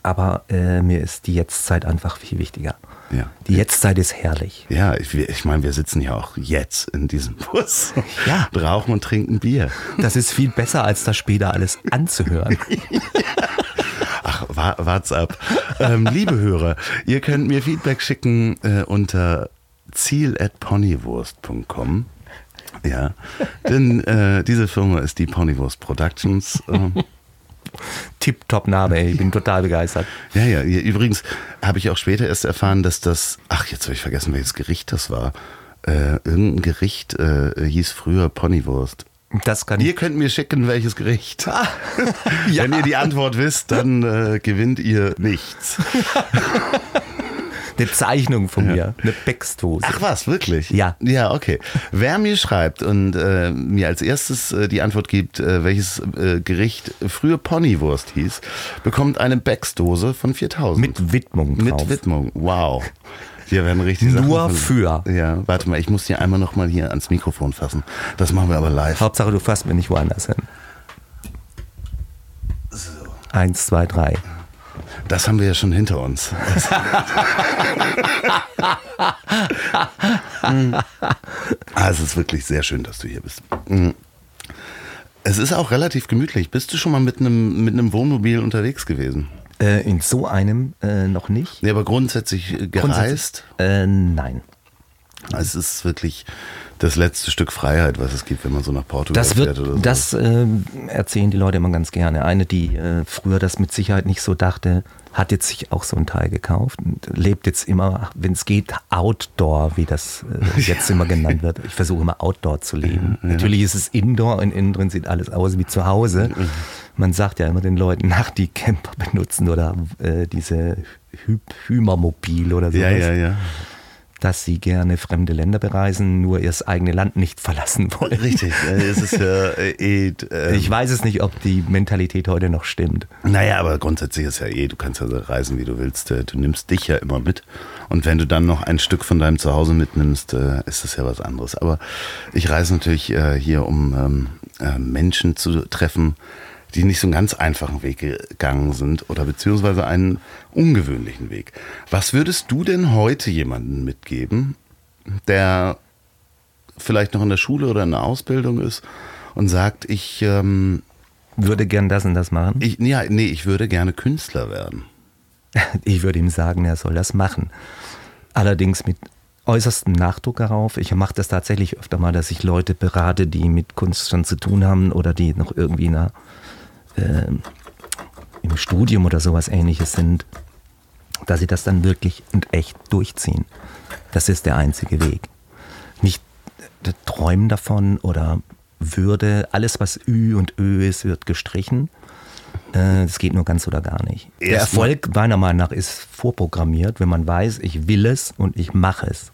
Aber äh, mir ist die Jetztzeit einfach viel wichtiger. Ja. Die Jetztzeit ist herrlich. Ja, ich, ich meine, wir sitzen ja auch jetzt in diesem Bus. Ja. Rauchen und trinken Bier. Das ist viel besser, als das später alles anzuhören. Ach, *laughs* *laughs* ab. Ähm, liebe Hörer, ihr könnt mir Feedback schicken äh, unter ziel.ponywurst.com. Ja, denn äh, diese Firma ist die Ponywurst Productions. Ähm, Tipptopp Name, ey. Ich bin total begeistert. ja, ja, ja, übrigens habe ich auch später erst erfahren, dass das, ach, jetzt habe ich vergessen, welches Gericht das war. Äh, irgendein Gericht äh, hieß früher Ponywurst. Das kann Ihr könnt mir schicken, welches Gericht. *laughs* Wenn ihr die Antwort wisst, dann äh, gewinnt ihr nichts. Eine Zeichnung von mir. Eine Backstose. Ach was, wirklich? Ja. Ja, okay. Wer mir schreibt und äh, mir als erstes äh, die Antwort gibt, äh, welches äh, Gericht früher Ponywurst hieß, bekommt eine Backsdose von 4000. Mit Widmung drauf. Mit Widmung. Wow. Hier werden richtig Sachen Nur für. Ja, warte mal, ich muss hier einmal noch mal hier ans Mikrofon fassen. Das machen wir aber live. Hauptsache, du fasst mir nicht woanders hin. Eins, zwei, drei. Das haben wir ja schon hinter uns. *laughs* ah, es ist wirklich sehr schön, dass du hier bist. Mm. Es ist auch relativ gemütlich. Bist du schon mal mit einem, mit einem Wohnmobil unterwegs gewesen? Äh, in so einem äh, noch nicht. Nee, aber grundsätzlich äh, gereist. Äh, nein. Es ist wirklich das letzte Stück Freiheit, was es gibt, wenn man so nach Portugal Das wird, fährt oder so. das äh, erzählen die Leute immer ganz gerne. Eine, die äh, früher das mit Sicherheit nicht so dachte, hat jetzt sich auch so ein Teil gekauft und lebt jetzt immer, wenn es geht, Outdoor, wie das äh, *laughs* jetzt immer genannt wird. Ich versuche immer Outdoor zu leben. Natürlich ist es Indoor und innen drin sieht alles aus wie zu Hause. Man sagt ja immer den Leuten, nach die Camper benutzen oder äh, diese Hy Hymermobil oder sowas ja, ja, ja. dass sie gerne fremde Länder bereisen, nur ihr eigenes Land nicht verlassen wollen. Richtig. äh, Es ist ja äh, eh. äh, Ich weiß es nicht, ob die Mentalität heute noch stimmt. Naja, aber grundsätzlich ist ja eh, du kannst ja so reisen, wie du willst. äh, Du nimmst dich ja immer mit. Und wenn du dann noch ein Stück von deinem Zuhause mitnimmst, ist das ja was anderes. Aber ich reise natürlich hier, um ähm, äh, Menschen zu treffen, die nicht so einen ganz einfachen Weg gegangen sind oder beziehungsweise einen ungewöhnlichen Weg. Was würdest du denn heute jemandem mitgeben, der vielleicht noch in der Schule oder in der Ausbildung ist und sagt, ich ähm, Würde gern das und das machen. ich, ja, nee, ich würde gerne Künstler werden. *laughs* Ich würde ihm sagen, er soll das machen. Allerdings mit äußerstem Nachdruck darauf. Ich mache das tatsächlich öfter mal, dass ich Leute berate, die mit Kunst schon zu tun haben oder die noch irgendwie in einer, ähm, im Studium oder sowas ähnliches sind, dass sie das dann wirklich und echt durchziehen. Das ist der einzige Weg. Nicht äh, träumen davon oder würde, alles was Ü und Ö ist, wird gestrichen. Äh, Das geht nur ganz oder gar nicht. Der Erfolg meiner Meinung nach ist vorprogrammiert, wenn man weiß, ich will es und ich mache es.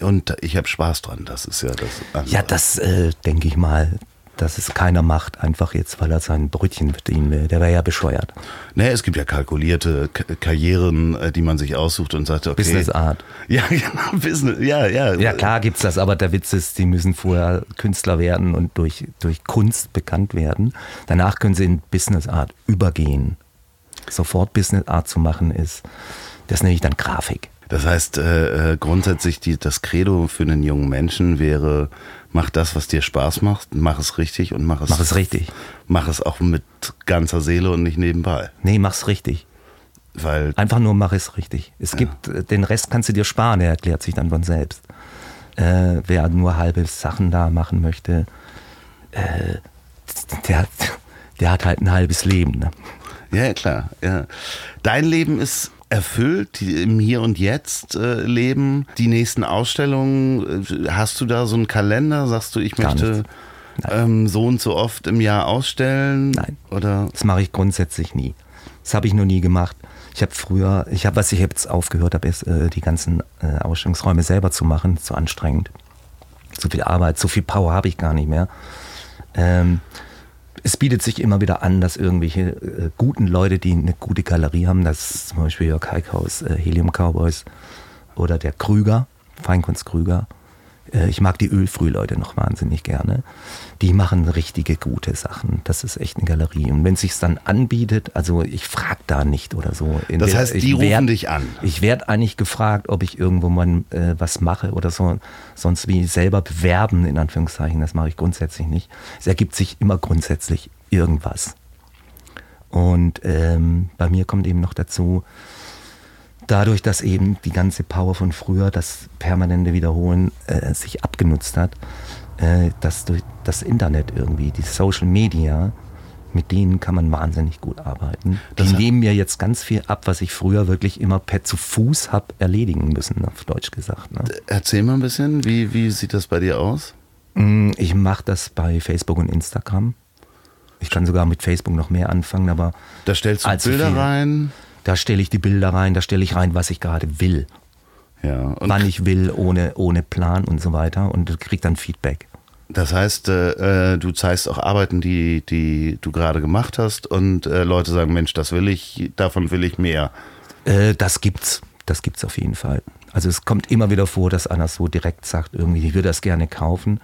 Und ich habe Spaß dran, das ist ja das. andere. Ja, das äh, denke ich mal, dass es keiner macht, einfach jetzt, weil er sein Brötchen verdienen will. Der wäre ja bescheuert. Nee, es gibt ja kalkulierte K Karrieren, äh, die man sich aussucht und sagt, okay. Business Art. *laughs* Ja, genau, Business, ja, ja. Ja, klar gibt's das, aber der Witz ist, die müssen vorher Künstler werden und durch, durch Kunst bekannt werden. Danach können sie in Business Art übergehen. Sofort Business Art zu machen ist, das nenne ich dann Grafik. Das heißt, äh, äh, grundsätzlich die, das Credo für einen jungen Menschen wäre, mach das, was dir Spaß macht, mach es richtig und mach es, Mach es richtig. Mach es auch mit ganzer Seele und nicht nebenbei. Nee, mach's richtig. Weil, Einfach nur mach es richtig. Es gibt, äh, den Rest kannst du dir sparen, der erklärt sich dann von selbst. Äh, wer nur halbe Sachen da machen möchte, äh, der, der hat halt ein halbes Leben. Ne? ja, klar, ja. Dein Leben ist erfüllt, die im Hier und Jetzt äh, leben? Die nächsten Ausstellungen, äh, hast du da so einen Kalender? Sagst du, ich Gar möchte ähm, so und so oft im Jahr ausstellen? Nein. Oder? Das mache ich grundsätzlich nie. Das habe ich noch nie gemacht. Ich habe früher, ich habe, was ich jetzt aufgehört habe, ist äh, die ganzen äh, Ausstellungsräume selber zu machen. Zu anstrengend. Zu viel Arbeit, so viel Power habe ich gar nicht mehr. Ähm, es bietet sich immer wieder an, dass irgendwelche äh, guten Leute, die eine gute Galerie haben, das zum Beispiel Jörg Heikhaus, äh, Helium Cowboys oder der Krüger, Feinkunst Krüger. Äh, ich mag die Ölfrühleute noch wahnsinnig gerne. Die machen richtige gute Sachen. Das ist echt eine Galerie. Und wenn es sich dann anbietet, also ich frage da nicht oder so. In Das heißt, die rufen werd- dich an. Ich werde eigentlich gefragt, ob ich irgendwo mal äh, was mache oder so. Sonst wie selber bewerben, in Anführungszeichen. Das mache ich grundsätzlich nicht. Es ergibt sich immer grundsätzlich irgendwas. Und ähm, bei mir kommt eben noch dazu, dadurch, dass eben die ganze Power von früher, das permanente Wiederholen, äh, sich abgenutzt hat, äh, dass durch das Internet irgendwie, die Social Media, mit denen kann man wahnsinnig gut arbeiten. Die Das- nehmen mir jetzt ganz viel ab, was ich früher wirklich immer per zu Fuß habe erledigen müssen, auf Deutsch gesagt. Ne? Erzähl mal ein bisschen, wie, wie sieht das bei dir aus? Mm, Ich mache das bei Facebook und Instagram. Ich kann sogar mit Facebook noch mehr anfangen, aber Da stellst du Bilder viel. rein. Da stelle ich die Bilder rein, da stelle ich rein, was ich gerade will. Ja, und wann ich will, ohne, ohne Plan und so weiter und krieg dann Feedback. das heißt, äh, äh, du zeigst auch Arbeiten, die, die du gerade gemacht hast und äh, Leute sagen, Mensch, das will ich, davon will ich mehr. Äh, das gibt's. Das gibt's auf jeden Fall. Also es kommt immer wieder vor, dass einer so direkt sagt, irgendwie, ich würde das gerne kaufen.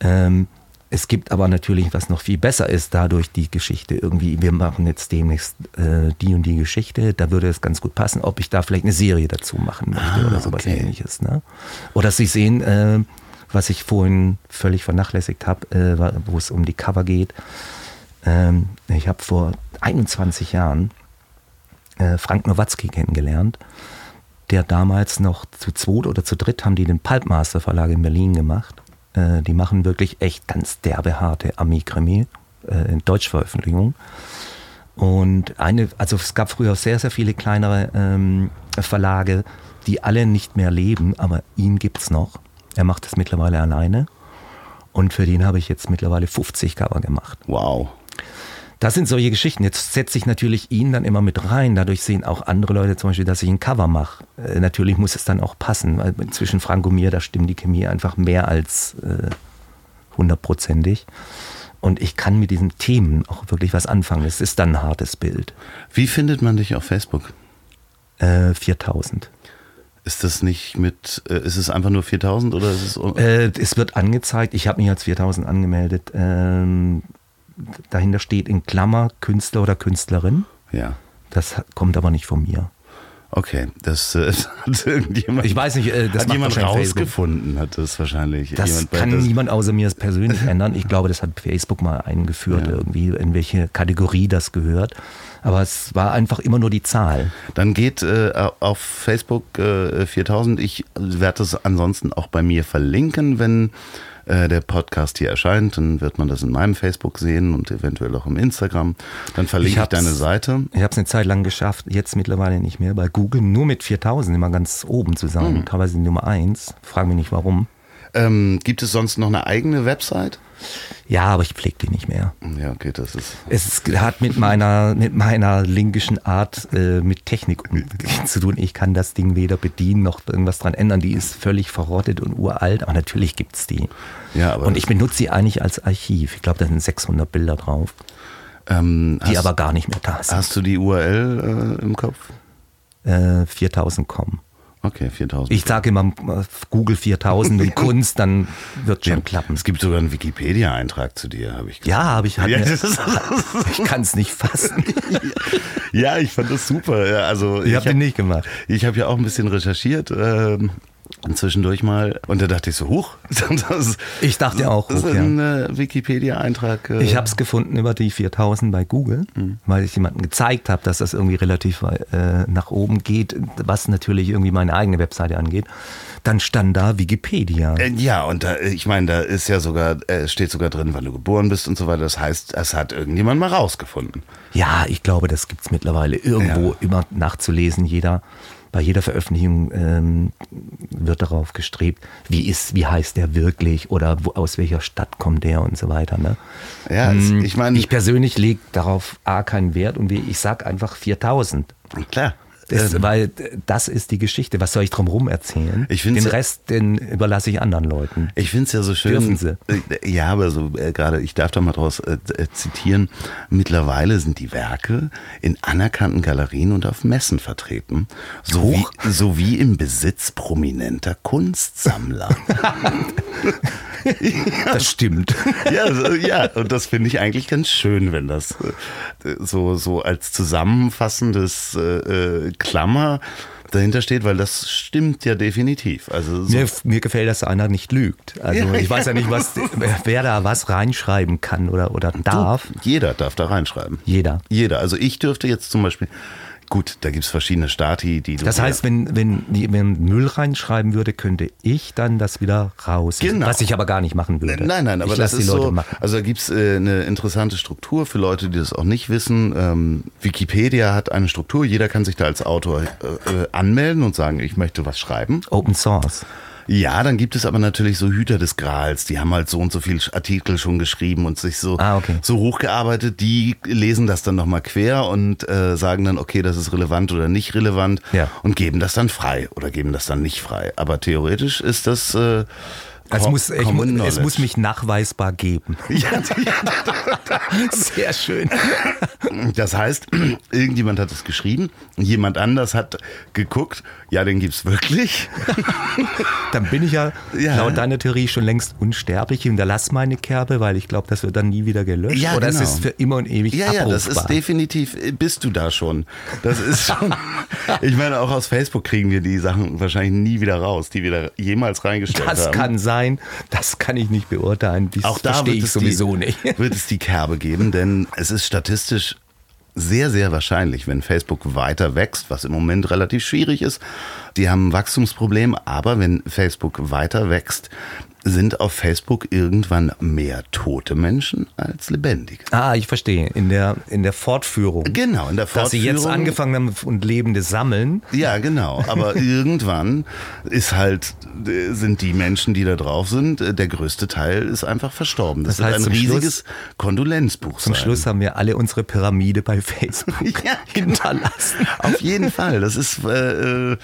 Ähm, es gibt aber natürlich, was noch viel besser ist, dadurch die Geschichte irgendwie, wir machen jetzt demnächst äh, die und die Geschichte, da würde es ganz gut passen, ob ich da vielleicht eine Serie dazu machen möchte Ah, oder sowas okay. ähnliches. Ne? Oder Sie sehen, äh, was ich vorhin völlig vernachlässigt habe, äh, wo es um die Cover geht. Ähm, ich habe vor 21 Jahren äh, Frank Nowatzki kennengelernt, der damals noch zu zweit oder zu dritt haben die den Pulpmaster Verlag in Berlin gemacht. Äh, die machen wirklich echt ganz derbe harte Ami-Krimi äh, in Deutschveröffentlichung. Und eine, also es gab früher sehr, sehr viele kleinere ähm, Verlage, die alle nicht mehr leben, aber ihn gibt's noch. Er macht das mittlerweile alleine. Und für den habe ich jetzt mittlerweile 50 Cover gemacht. Wow. Das sind solche Geschichten. Jetzt setze ich natürlich ihn dann immer mit rein. Dadurch sehen auch andere Leute zum Beispiel, dass ich ein Cover mache. Äh, natürlich muss es dann auch passen, weil zwischen Frank und mir, da stimmt die Chemie einfach mehr als äh, hundertprozentig. Und ich kann mit diesen Themen auch wirklich was anfangen. Es ist dann ein hartes Bild. Wie findet man dich auf Facebook? Äh, 4000. Ist das nicht mit, äh, ist es einfach nur 4000 oder ist es. Äh, es wird angezeigt, ich habe mich als 4000 angemeldet. Ähm, dahinter steht in Klammer Künstler oder Künstlerin. ja. Das kommt aber nicht von mir. Okay, das äh, *laughs* hat irgendjemand. Ich weiß nicht, äh, das hat jemand wahrscheinlich Facebook. rausgefunden, hat das wahrscheinlich. Das jemand kann das, niemand außer mir persönlich *laughs* ändern. Ich glaube, das hat Facebook mal eingeführt, Ja. irgendwie, in welche Kategorie das gehört. Aber es war einfach immer nur die Zahl. Dann geht äh, auf Facebook äh, 4000. Ich werde das ansonsten auch bei mir verlinken, wenn äh, der Podcast hier erscheint. Dann wird man das in meinem Facebook sehen und eventuell auch im Instagram. Dann verlinke ich, hab's- deine Seite. Ich habe es eine Zeit lang geschafft, jetzt mittlerweile nicht mehr. Bei Google nur mit 4000 immer ganz oben zu sein, Hm. teilweise die Nummer 1. Frag mich nicht warum. Ähm, gibt es sonst noch eine eigene Website? Ja, aber ich pflege die nicht mehr. Ja, okay, das ist. Es hat mit meiner, mit meiner linkischen Art äh, mit Technik zu tun. Ich kann das Ding weder bedienen noch irgendwas dran ändern. Die ist völlig verrottet und uralt, aber natürlich gibt's die. Ja, aber und ich benutze sie eigentlich als Archiv. Ich glaube, da sind 600 Bilder drauf, ähm, die hast, aber gar nicht mehr da sind. hast du die URL äh, im Kopf? Äh, 4000 kommen. Okay, 4000. Ich sage immer Google 4000 und *laughs* Kunst, dann wird schon klappen. Es gibt sogar einen Wikipedia-Eintrag zu dir, habe ich Ja, habe ich. Hat Ja, *laughs* ich kann es nicht fassen. Ja, ich fand das super. Ja, also Ich habe hab- den nicht gemacht. Ich habe ja auch ein bisschen recherchiert. Ähm, zwischendurch mal. Und da dachte ich so, huch. *laughs* Das, Ich dachte auch, Das ist ein äh, Wikipedia-Eintrag. Äh, Ich habe es gefunden über die 4000 bei Google, weil ich jemandem gezeigt habe, dass das irgendwie relativ äh, nach oben geht, was natürlich irgendwie meine eigene Webseite angeht. Dann stand da Wikipedia. Äh, Ja, und da, ich meine, da ist ja sogar, äh, steht sogar drin, wann du geboren bist und so weiter. Das heißt, es hat irgendjemand mal rausgefunden. Ja, ich glaube, das gibt's mittlerweile irgendwo Ja. immer nachzulesen. Jeder, bei jeder Veröffentlichung ähm, wird darauf gestrebt, wie ist, wie heißt der wirklich oder wo, aus welcher Stadt kommt der und so weiter. Ne? Ja, es, Hm, ich meine, Ich persönlich lege darauf A keinen Wert und B, ich sag einfach 4000. klar. Das, Ähm, weil das ist die Geschichte. Was soll ich drum rum erzählen? Ich Den ja- Rest, den überlasse ich anderen Leuten. Ich finde es ja so schön. Dürfen Sie. Äh, Ja, aber so äh, gerade, ich darf da mal draus äh, äh, zitieren. Mittlerweile sind die Werke in anerkannten Galerien und auf Messen vertreten, sowie, sowie im Besitz prominenter Kunstsammler. *laughs* *laughs* *laughs* Das stimmt. ja, ja, und das finde ich eigentlich ganz schön, wenn das äh, so, so als zusammenfassendes äh, äh, Klammer dahinter steht, weil das stimmt ja definitiv. Also so, Mir, mir gefällt, dass einer nicht lügt. Also Ja, ich weiß ja nicht, was, wer da was reinschreiben kann oder, oder darf. jeder darf da reinschreiben. Jeder. Jeder. Also ich dürfte jetzt zum Beispiel, gut, da gibt es verschiedene Stati, die du. Das heißt, wenn, wenn jemand Müll reinschreiben würde, könnte ich dann das wieder raus. Genau. Was ich aber gar nicht machen würde. Nein, nein, aber ich das ist die Leute so. machen. Also da gibt es äh, eine interessante Struktur für Leute, die das auch nicht wissen. Ähm, Wikipedia hat eine Struktur, jeder kann sich da als Autor äh, äh, anmelden und sagen, ich möchte was schreiben. Open Source. Ja, dann gibt es aber natürlich so Hüter des Grals, die haben halt so und so viel Artikel schon geschrieben und sich so, Ah, okay. so hochgearbeitet, die lesen das dann nochmal quer und äh, sagen dann, okay, das ist relevant oder nicht relevant Ja. und geben das dann frei oder geben das dann nicht frei. Aber theoretisch ist das äh, Es muss, ich, es muss mich nachweisbar geben. *laughs* Ja, Sehr schön. das heißt, irgendjemand hat es geschrieben, jemand anders hat geguckt, ja, den gibt's wirklich. *laughs* Dann bin ich ja, Ja. laut deiner Theorie schon längst unsterblich. Ich hinterlasse meine Kerbe, weil ich glaube, das wird dann nie wieder gelöscht. Ja, Oder genau. es ist für immer und ewig Ja, ja, abrufbar. das ist definitiv, bist du da schon. Das ist schon, *laughs* ich meine, auch aus Facebook kriegen wir die Sachen wahrscheinlich nie wieder raus, die wir da jemals reingestellt Das haben. kann sein, das kann ich nicht beurteilen. Das auch da verstehe wird ich es sowieso die, nicht. *laughs* wird es die Kerbe geben, denn es ist statistisch sehr, sehr wahrscheinlich, wenn Facebook weiter wächst, was im Moment relativ schwierig ist. Die haben ein Wachstumsproblem, aber wenn Facebook weiter wächst, sind auf Facebook irgendwann mehr tote Menschen als lebendige. Ah, ich verstehe. In der, in der Fortführung. Genau, in der Dass sie jetzt Fortführung- angefangen haben und Lebende sammeln. Ja, genau. Aber *laughs* irgendwann ist halt, sind die Menschen, die da drauf sind, der größte Teil ist einfach verstorben. Das, Das heißt, ein Schluss- riesiges Kondolenzbuch Zum sein. Schluss haben wir alle unsere Pyramide bei *laughs* Facebook Ja, hinterlassen. Auf jeden Fall. Das ist äh, äh,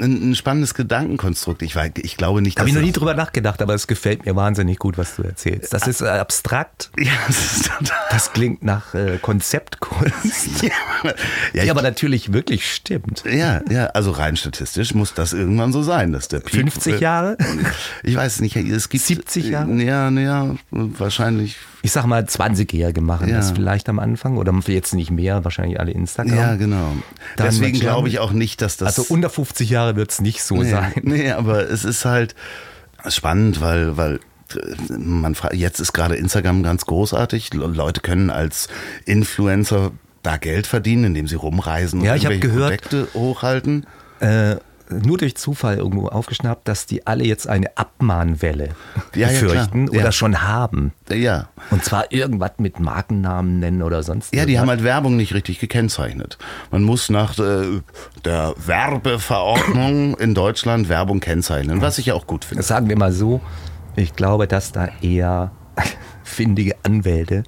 ein, ein spannendes Gedankenkonstrukt. Ich, wei- ich glaube nicht, habe ich noch nie drüber nachgedacht, aber es gefällt mir wahnsinnig gut, was du erzählst. Das ist äh, abstrakt. *laughs* Ja, das ist. Das klingt nach äh, Konzeptkunst. *laughs* Ja, ja, Die ich, aber natürlich wirklich stimmt. ja, ja, also rein statistisch muss das irgendwann so sein, dass der Peak, 50 äh, Jahre? *laughs* Ich weiß es nicht. Es gibt 70 Jahre? Ja, ja, wahrscheinlich. Ich sag mal, 20-Jährige machen Ja. das vielleicht am Anfang oder jetzt nicht mehr, wahrscheinlich alle Instagram. Ja, genau. Dann Deswegen glaube ich auch nicht, dass das. Also unter 50 Jahre wird es nicht so nee, sein. Nee, aber es ist halt spannend, weil, weil man fragt, jetzt ist gerade Instagram ganz großartig. Le- Leute können als Influencer da Geld verdienen, indem sie rumreisen Ja, und ich hab irgendwelche gehört- Projekte hochhalten. Äh, nur durch Zufall irgendwo aufgeschnappt, dass die alle jetzt eine Abmahnwelle Ja, ja, befürchten. Ja. oder schon haben. Ja. Und zwar irgendwas mit Markennamen nennen oder sonst Ja, die haben halt Werbung nicht richtig gekennzeichnet. Man muss nach äh, der Werbeverordnung in Deutschland Werbung kennzeichnen, was ich ja auch gut finde. Das sagen wir mal so, ich glaube, dass da eher *laughs* findige Anwälte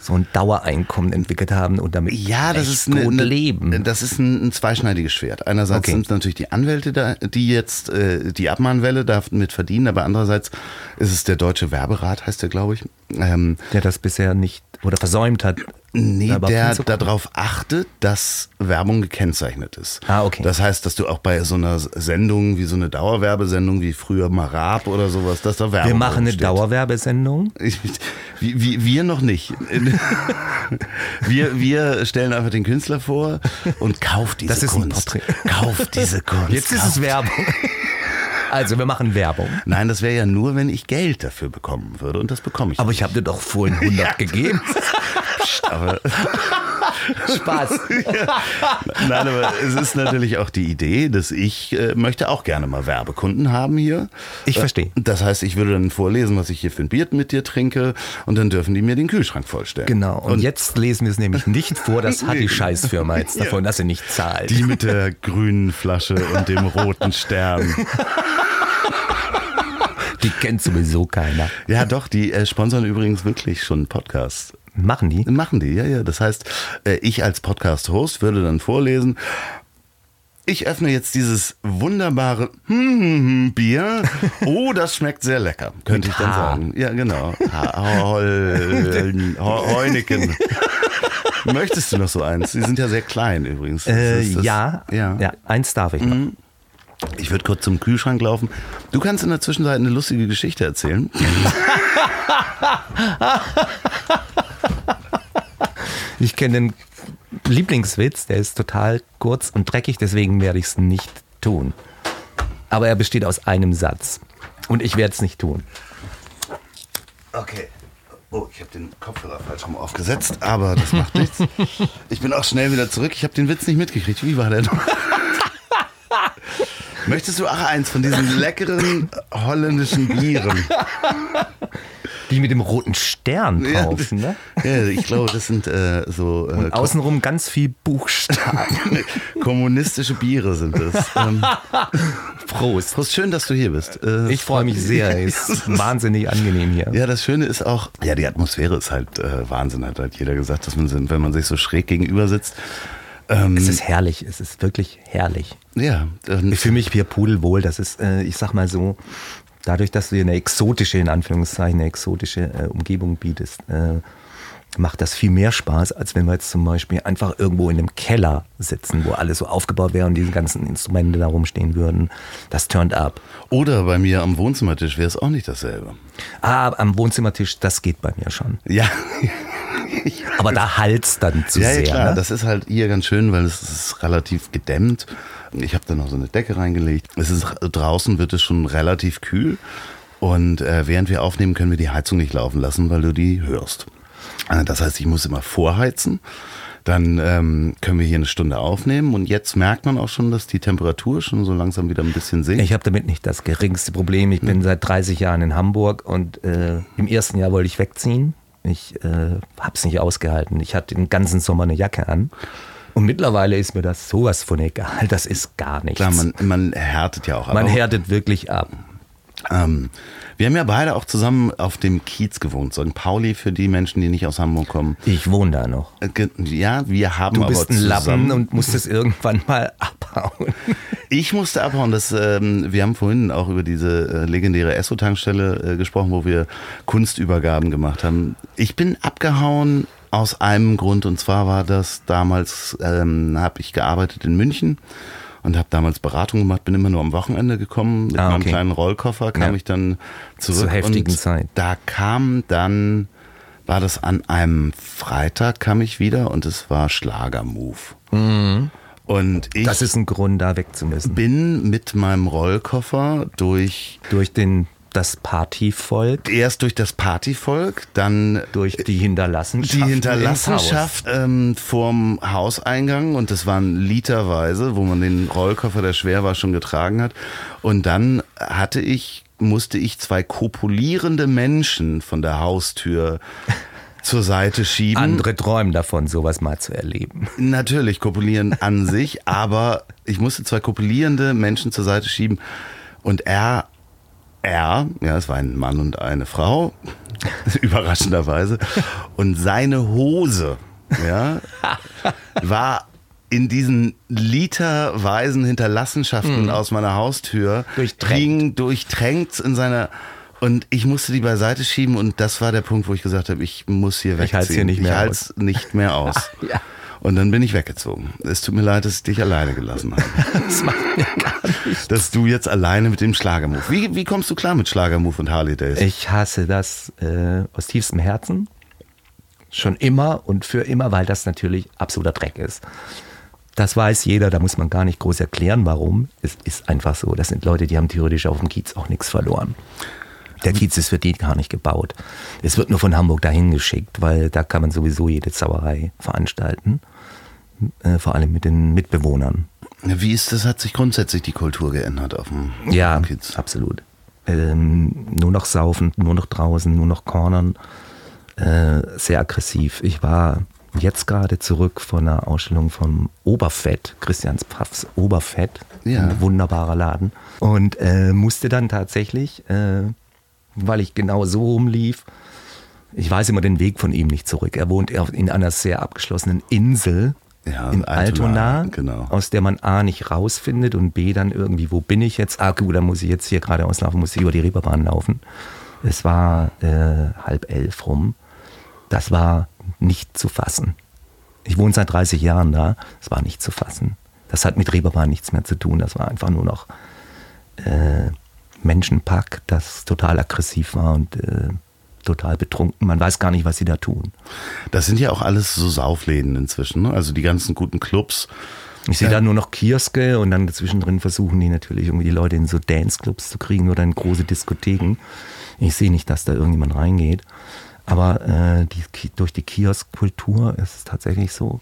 so ein Dauereinkommen entwickelt haben und damit Ja, das ist, eine, gut leben. das ist ein, ein zweischneidiges Schwert. Einerseits Okay. sind es natürlich die Anwälte, da, die jetzt äh, die Abmahnwelle damit verdienen, aber andererseits ist es der Deutsche Werberat, heißt der, glaube ich. Ähm, der das bisher nicht oder versäumt hat. Nee, der darauf achtet, dass Werbung gekennzeichnet ist. Ah, okay. Das heißt, dass du auch bei so einer Sendung wie so eine Dauerwerbesendung wie früher Marab oder sowas, dass da Werbung Wir machen eine steht. Dauerwerbesendung. Ich, *laughs* wie, wie, wir noch nicht. *laughs* Wir, wir stellen einfach den Künstler vor und kauft diese Das ist ein Kunst. Porträt. Kauft diese *laughs* Kunst. Jetzt ist es kauft. Werbung. Also wir machen Werbung. Nein, das wäre ja nur, wenn ich Geld dafür bekommen würde und das bekomme ich. Aber ich habe dir doch vorhin 100 gegeben. *laughs* aber Spaß. *laughs* Nein, aber es ist natürlich auch die Idee, dass ich äh, möchte auch gerne mal Werbekunden haben hier. Ich verstehe. Äh, Das heißt, ich würde dann vorlesen, was ich hier für ein Bier mit dir trinke und dann dürfen die mir den Kühlschrank vollstellen. Genau. Und, jetzt lesen wir es nämlich nicht vor, das *laughs* hat die Scheißfirma jetzt davon, dass sie nicht zahlt. Die mit der grünen Flasche und dem roten Stern. Die kennt sowieso keiner. Ja, doch, die äh, sponsern übrigens wirklich schon Podcasts. Machen die? Machen die, ja, ja. Das heißt, äh, ich als Podcast-Host würde dann vorlesen, ich öffne jetzt dieses wunderbare Bier. Oh, das schmeckt sehr lecker, könnte ich dann sagen. Ja, genau. Heuneken. Möchtest du noch so eins? Die sind ja sehr klein übrigens. Äh, das- ja, ja. ja. eins darf ich noch. Ich würde kurz zum Kühlschrank laufen. Du kannst in der Zwischenzeit eine lustige Geschichte erzählen. *laughs* Ich kenne den Lieblingswitz, der ist total kurz und dreckig, deswegen werde ich es nicht tun. Aber er besteht aus einem Satz. Und ich werde es nicht tun. Okay. Oh, ich habe den Kopfhörer falsch rum aufgesetzt, aber das macht nichts. *laughs* Ich bin auch schnell wieder zurück. Ich habe den Witz nicht mitgekriegt. Wie war der noch? *laughs* Möchtest du auch eins von diesen leckeren holländischen Bieren? *laughs* Die mit dem roten Stern Ja, kaufen, ne? Ja, ich glaube, das sind äh, so äh, Außenrum ganz viel Buchstaben. *laughs* kommunistische Biere sind das. Ähm, Prost. Prost, schön, dass du hier bist. Äh, Ich freue mich sehr. *laughs* Es ist wahnsinnig angenehm hier. Ja, das Schöne ist auch, ja, die Atmosphäre ist halt äh, Wahnsinn, hat halt jeder gesagt, dass man, wenn man sich so schräg gegenüber sitzt. Ähm, Es ist herrlich. Es ist wirklich herrlich. ja, Ich fühle mich hier pudelwohl. Das ist, äh, ich sag mal so, dadurch, dass du dir eine exotische, in Anführungszeichen, eine exotische äh, Umgebung bietest, äh, macht das viel mehr Spaß, als wenn wir jetzt zum Beispiel einfach irgendwo in einem Keller sitzen, wo alles so aufgebaut wäre und diese ganzen Instrumente da rumstehen würden. Das turnt up. oder bei mir am Wohnzimmertisch wäre es auch nicht dasselbe. Ah, am Wohnzimmertisch, das geht bei mir schon. Ja, *laughs* *laughs* Aber da halt's dann zu ja, ja sehr. klar, ne? das ist halt hier ganz schön, weil es ist relativ gedämmt. Ich habe da noch so eine Decke reingelegt. Es ist draußen wird es schon relativ kühl und äh, während wir aufnehmen, können wir die Heizung nicht laufen lassen, weil du die hörst. Äh, das heißt, ich muss immer vorheizen. Dann ähm, können wir hier eine Stunde aufnehmen und jetzt merkt man auch schon, dass die Temperatur schon so langsam wieder ein bisschen sinkt. Ich habe damit nicht das geringste Problem. Ich bin seit 30 Jahren in Hamburg und äh, im ersten Jahr wollte ich wegziehen. Ich äh, habe es nicht ausgehalten. Ich hatte den ganzen Sommer eine Jacke an. Und mittlerweile ist mir das sowas von egal. Das ist gar nichts. Klar, man, man härtet ja auch ab. Man härtet wirklich ab. Ähm, wir haben ja beide auch zusammen auf dem Kiez gewohnt, St. Pauli für die Menschen, die nicht aus Hamburg kommen. Ich wohne da noch. Äh, Ja, wir haben Du aber bist ein zusammen. Lappen und musst es irgendwann mal abhauen. *laughs* Ich musste abhauen. Das, ähm, wir haben vorhin auch über diese äh, legendäre Esso-Tankstelle äh, gesprochen, wo wir Kunstübergaben gemacht haben. Ich bin abgehauen aus einem Grund und zwar war das damals, ähm, habe ich gearbeitet in München und habe damals Beratung gemacht, bin immer nur am Wochenende gekommen. Mit Ah, meinem okay. kleinen Rollkoffer kam Ja. ich dann zurück. Zur heftigen und Zeit. Da kam dann, war das an einem Freitag kam ich wieder und es war Schlagermove. Und ich Mhm. Das ist ein Grund, da weg zu müssen. bin mit meinem Rollkoffer durch Durch den, das Partyvolk, erst durch das Partyvolk, dann durch die Hinterlassenschaft. die Hinterlassenschaft ähm, vorm Hauseingang und das waren literweise, wo man den Rollkoffer, der schwer war, schon getragen hat. Und dann hatte ich, musste ich zwei kopulierende Menschen von der Haustür *laughs* zur Seite schieben. Andere träumen davon, sowas mal zu erleben. Natürlich kopulieren an sich, aber ich musste zwei kopulierende Menschen zur Seite schieben und er, er, ja, es war ein Mann und eine Frau, *laughs* überraschenderweise, und seine Hose, ja, *laughs* war in diesen literweisen Hinterlassenschaften aus meiner Haustür. Durchtränkt. ging durchtränkt in seiner und ich musste die beiseite schieben und das war der Punkt, wo ich gesagt habe, ich muss hier wegziehen. Ich halt's hier nicht mehr Ich halt's nicht mehr aus. *laughs* Ja. Und dann bin ich weggezogen. Es tut mir leid, dass ich dich alleine gelassen habe. *laughs* Das macht mir gar nichts. dass du jetzt alleine mit dem Schlagermove. Wie, wie kommst du klar mit Schlagermove und Harley Days? Ich hasse das äh, aus tiefstem Herzen. Schon immer und für immer, weil das natürlich absoluter Dreck ist. Das weiß jeder, da muss man gar nicht groß erklären, warum. Es ist einfach so. Das sind Leute, die haben theoretisch auf dem Kiez auch nichts verloren. Der Kiez ist für die gar nicht gebaut. Es wird nur von Hamburg dahin geschickt, weil da kann man sowieso jede Sauerei veranstalten. Äh, vor allem mit den Mitbewohnern. Wie ist das? Hat sich grundsätzlich die Kultur geändert auf dem, Ja, Kiez? absolut. Ähm, nur noch saufen, nur noch draußen, nur noch cornern. Äh, sehr aggressiv. Ich war jetzt gerade zurück von einer Ausstellung vom Oberfett, Christians Pfaffs Oberfett. Ja. Ein wunderbarer Laden. Und äh, musste dann tatsächlich, äh, weil ich genau so rumlief, ich weiß immer den Weg von ihm nicht zurück. Er wohnt in einer sehr abgeschlossenen Insel Ja, in Altona, Altona, genau. aus der man A nicht rausfindet und B dann irgendwie, wo bin ich jetzt? Ah gut, dann muss ich jetzt hier geradeaus laufen, muss ich über die Reeperbahn laufen. Es war äh, halb elf rum. Das war nicht zu fassen. Ich wohne seit 30 Jahren da. Es war nicht zu fassen. Das hat mit Reeperbahn nichts mehr zu tun. Das war einfach nur noch äh, Menschenpack, das total aggressiv war und äh, total betrunken. Man weiß gar nicht, was sie da tun. Das sind ja auch alles so Saufläden inzwischen. Ne? Also die ganzen guten Clubs. Ich sehe da nur noch Kioske und dann zwischendrin versuchen die natürlich irgendwie die Leute in so Danceclubs zu kriegen oder in große Diskotheken. Ich sehe nicht, dass da irgendjemand reingeht. Aber äh, die, durch die Kioskkultur ist es tatsächlich so,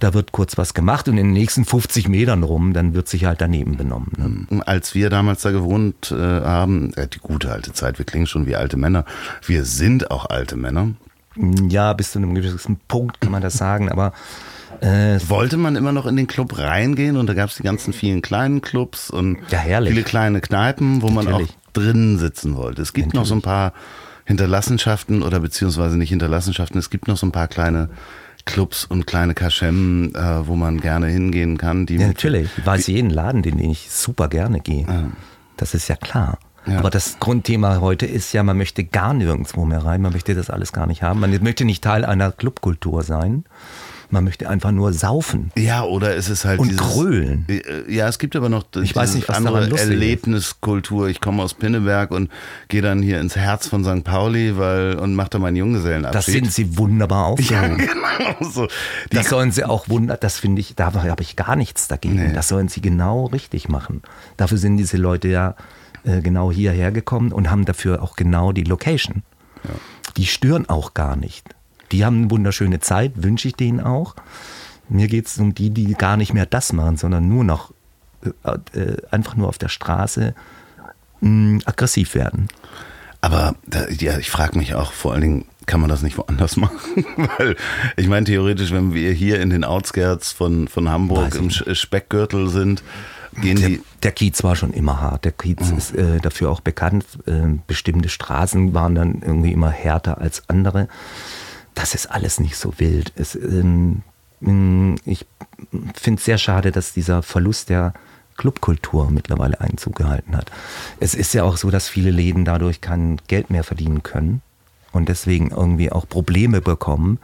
da wird kurz was gemacht und in den nächsten 50 Metern rum, dann wird sich halt daneben benommen. Ne? Als wir damals da gewohnt äh, haben, äh, die gute alte Zeit, wir klingen schon wie alte Männer. Wir sind auch alte Männer. Ja, bis zu einem gewissen Punkt kann man das sagen, aber äh, Wollte man immer noch in den Club reingehen und da gab es die ganzen vielen kleinen Clubs und Ja, viele kleine Kneipen, wo man auch Natürlich. drinnen sitzen wollte. Es gibt noch so ein paar Hinterlassenschaften oder beziehungsweise nicht Hinterlassenschaften, es gibt noch so ein paar kleine Clubs und kleine Kaschem, äh, wo man gerne hingehen kann. Die Ja, natürlich. Ich weiß jeden Laden, den ich super gerne gehe. Das ist ja klar. Ja. Aber das Grundthema heute ist ja, man möchte gar nirgendwo mehr rein, man möchte das alles gar nicht haben. Man möchte nicht Teil einer Clubkultur sein. Man möchte einfach nur saufen. Ja, oder es ist halt Und dieses, grölen. Äh, Ja, es gibt aber noch Ich weiß nicht, was andere. Erlebniskultur. Ich komme aus Pinneberg und gehe dann hier ins Herz von St. Pauli weil, und mache da meinen Junggesellenabschied. Das sind sie wunderbar ja, aufgehoben. genau so. Die, Das sollen sie auch wunder, das finde ich, da habe ich gar nichts dagegen. Nee. Das sollen sie genau richtig machen. Dafür sind diese Leute ja äh, genau hierher gekommen und haben dafür auch genau die Location. Die stören auch gar nicht. Die haben eine wunderschöne Zeit, wünsche ich denen auch. Mir geht es um die, die gar nicht mehr das machen, sondern nur noch äh, äh, einfach nur auf der Straße mh, aggressiv werden. aber da, ja, ich frage mich auch vor allen Dingen, kann man das nicht woanders *laughs* machen? Weil ich meine, theoretisch, wenn wir hier in den Outskirts von, von Hamburg im Speckgürtel sind, gehen Der, die. der Kiez war schon immer hart. Der Kiez ist äh, dafür auch bekannt. Äh, bestimmte Straßen waren dann irgendwie immer härter als andere. Das ist alles nicht so wild. Es, ähm, mh, ich finde es sehr schade, dass dieser Verlust der Clubkultur mittlerweile Einzug gehalten hat. Es ist ja auch so, dass viele Läden dadurch kein Geld mehr verdienen können und deswegen irgendwie auch Probleme bekommen,